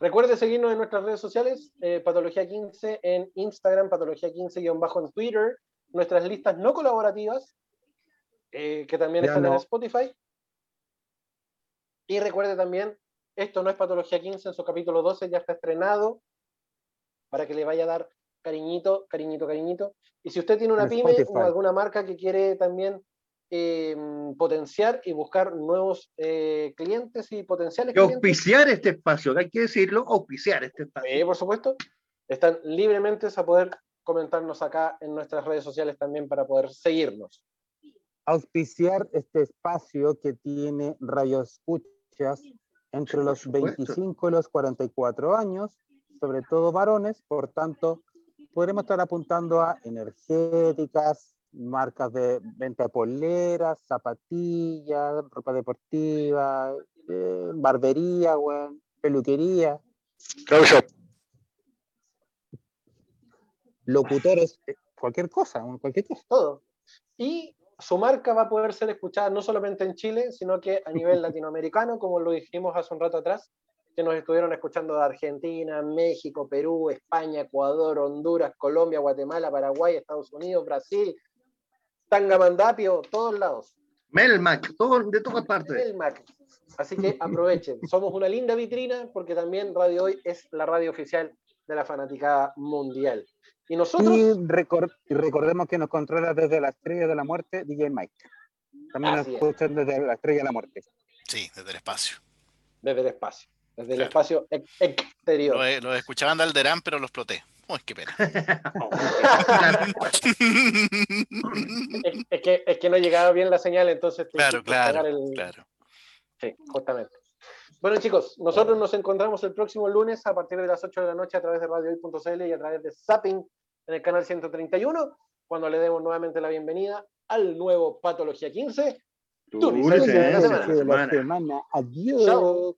Recuerde seguirnos en nuestras redes sociales, eh, Patología 15 en Instagram, Patología 15-bajo en Twitter, nuestras listas no colaborativas, eh, que también Ya están en. Spotify. Y recuerde también, esto no es Patología 15, en su capítulo 12 ya está estrenado, para que le vaya a dar cariñito, cariñito, cariñito. Y si usted tiene una pyme o alguna marca que quiere también eh, potenciar y buscar nuevos eh, clientes y potenciales Que clientes, auspiciar este espacio, hay que decirlo, auspiciar este espacio. Sí, por supuesto. Están libremente a poder comentarnos acá en nuestras redes sociales también para poder seguirnos. Auspiciar este espacio que tiene radioescuchas entre los supuesto. 25 y los 44 años, sobre todo varones, por tanto, podremos estar apuntando a energéticas, marcas de venta de poleras, zapatillas, ropa deportiva, eh, barbería, peluquería, locutores, eh, cualquier cosa, cualquier cosa. Todo. Y su marca va a poder ser escuchada no solamente en Chile, sino que a nivel latinoamericano, como lo dijimos hace un rato atrás, que nos estuvieron escuchando de Argentina, México, Perú, España, Ecuador, Honduras, Colombia, Guatemala, Paraguay, Estados Unidos, Brasil, Tangamandapio, todos lados. Melmac, todo, de todas partes. el Mac. Así que aprovechen. Somos una linda vitrina porque también Radio Hoy es la radio oficial de la fanaticada mundial. Y nosotros, Y, recor- y recordemos que nos controla desde la estrella de la muerte, DJ Mike. También nos Así es. escuchan desde la estrella de la muerte. Sí, desde el espacio. desde el espacio, desde el Claro. espacio ex- exterior. Lo, lo escuchaban de Alderán, pero lo exploté. Uy, qué pena. Es, es que, es que no llegaba bien la señal, entonces claro, pagar claro, el- claro. Sí, justamente. Bueno, chicos, nosotros nos encontramos el próximo lunes a partir de las 8 de la noche a través de radiohoy.cl y a través de Zapping en el canal 131, cuando le demos nuevamente la bienvenida al nuevo Patología 15. Tú Tú, Vicente, de la semana. la de la semana. semana. Adiós. Chao.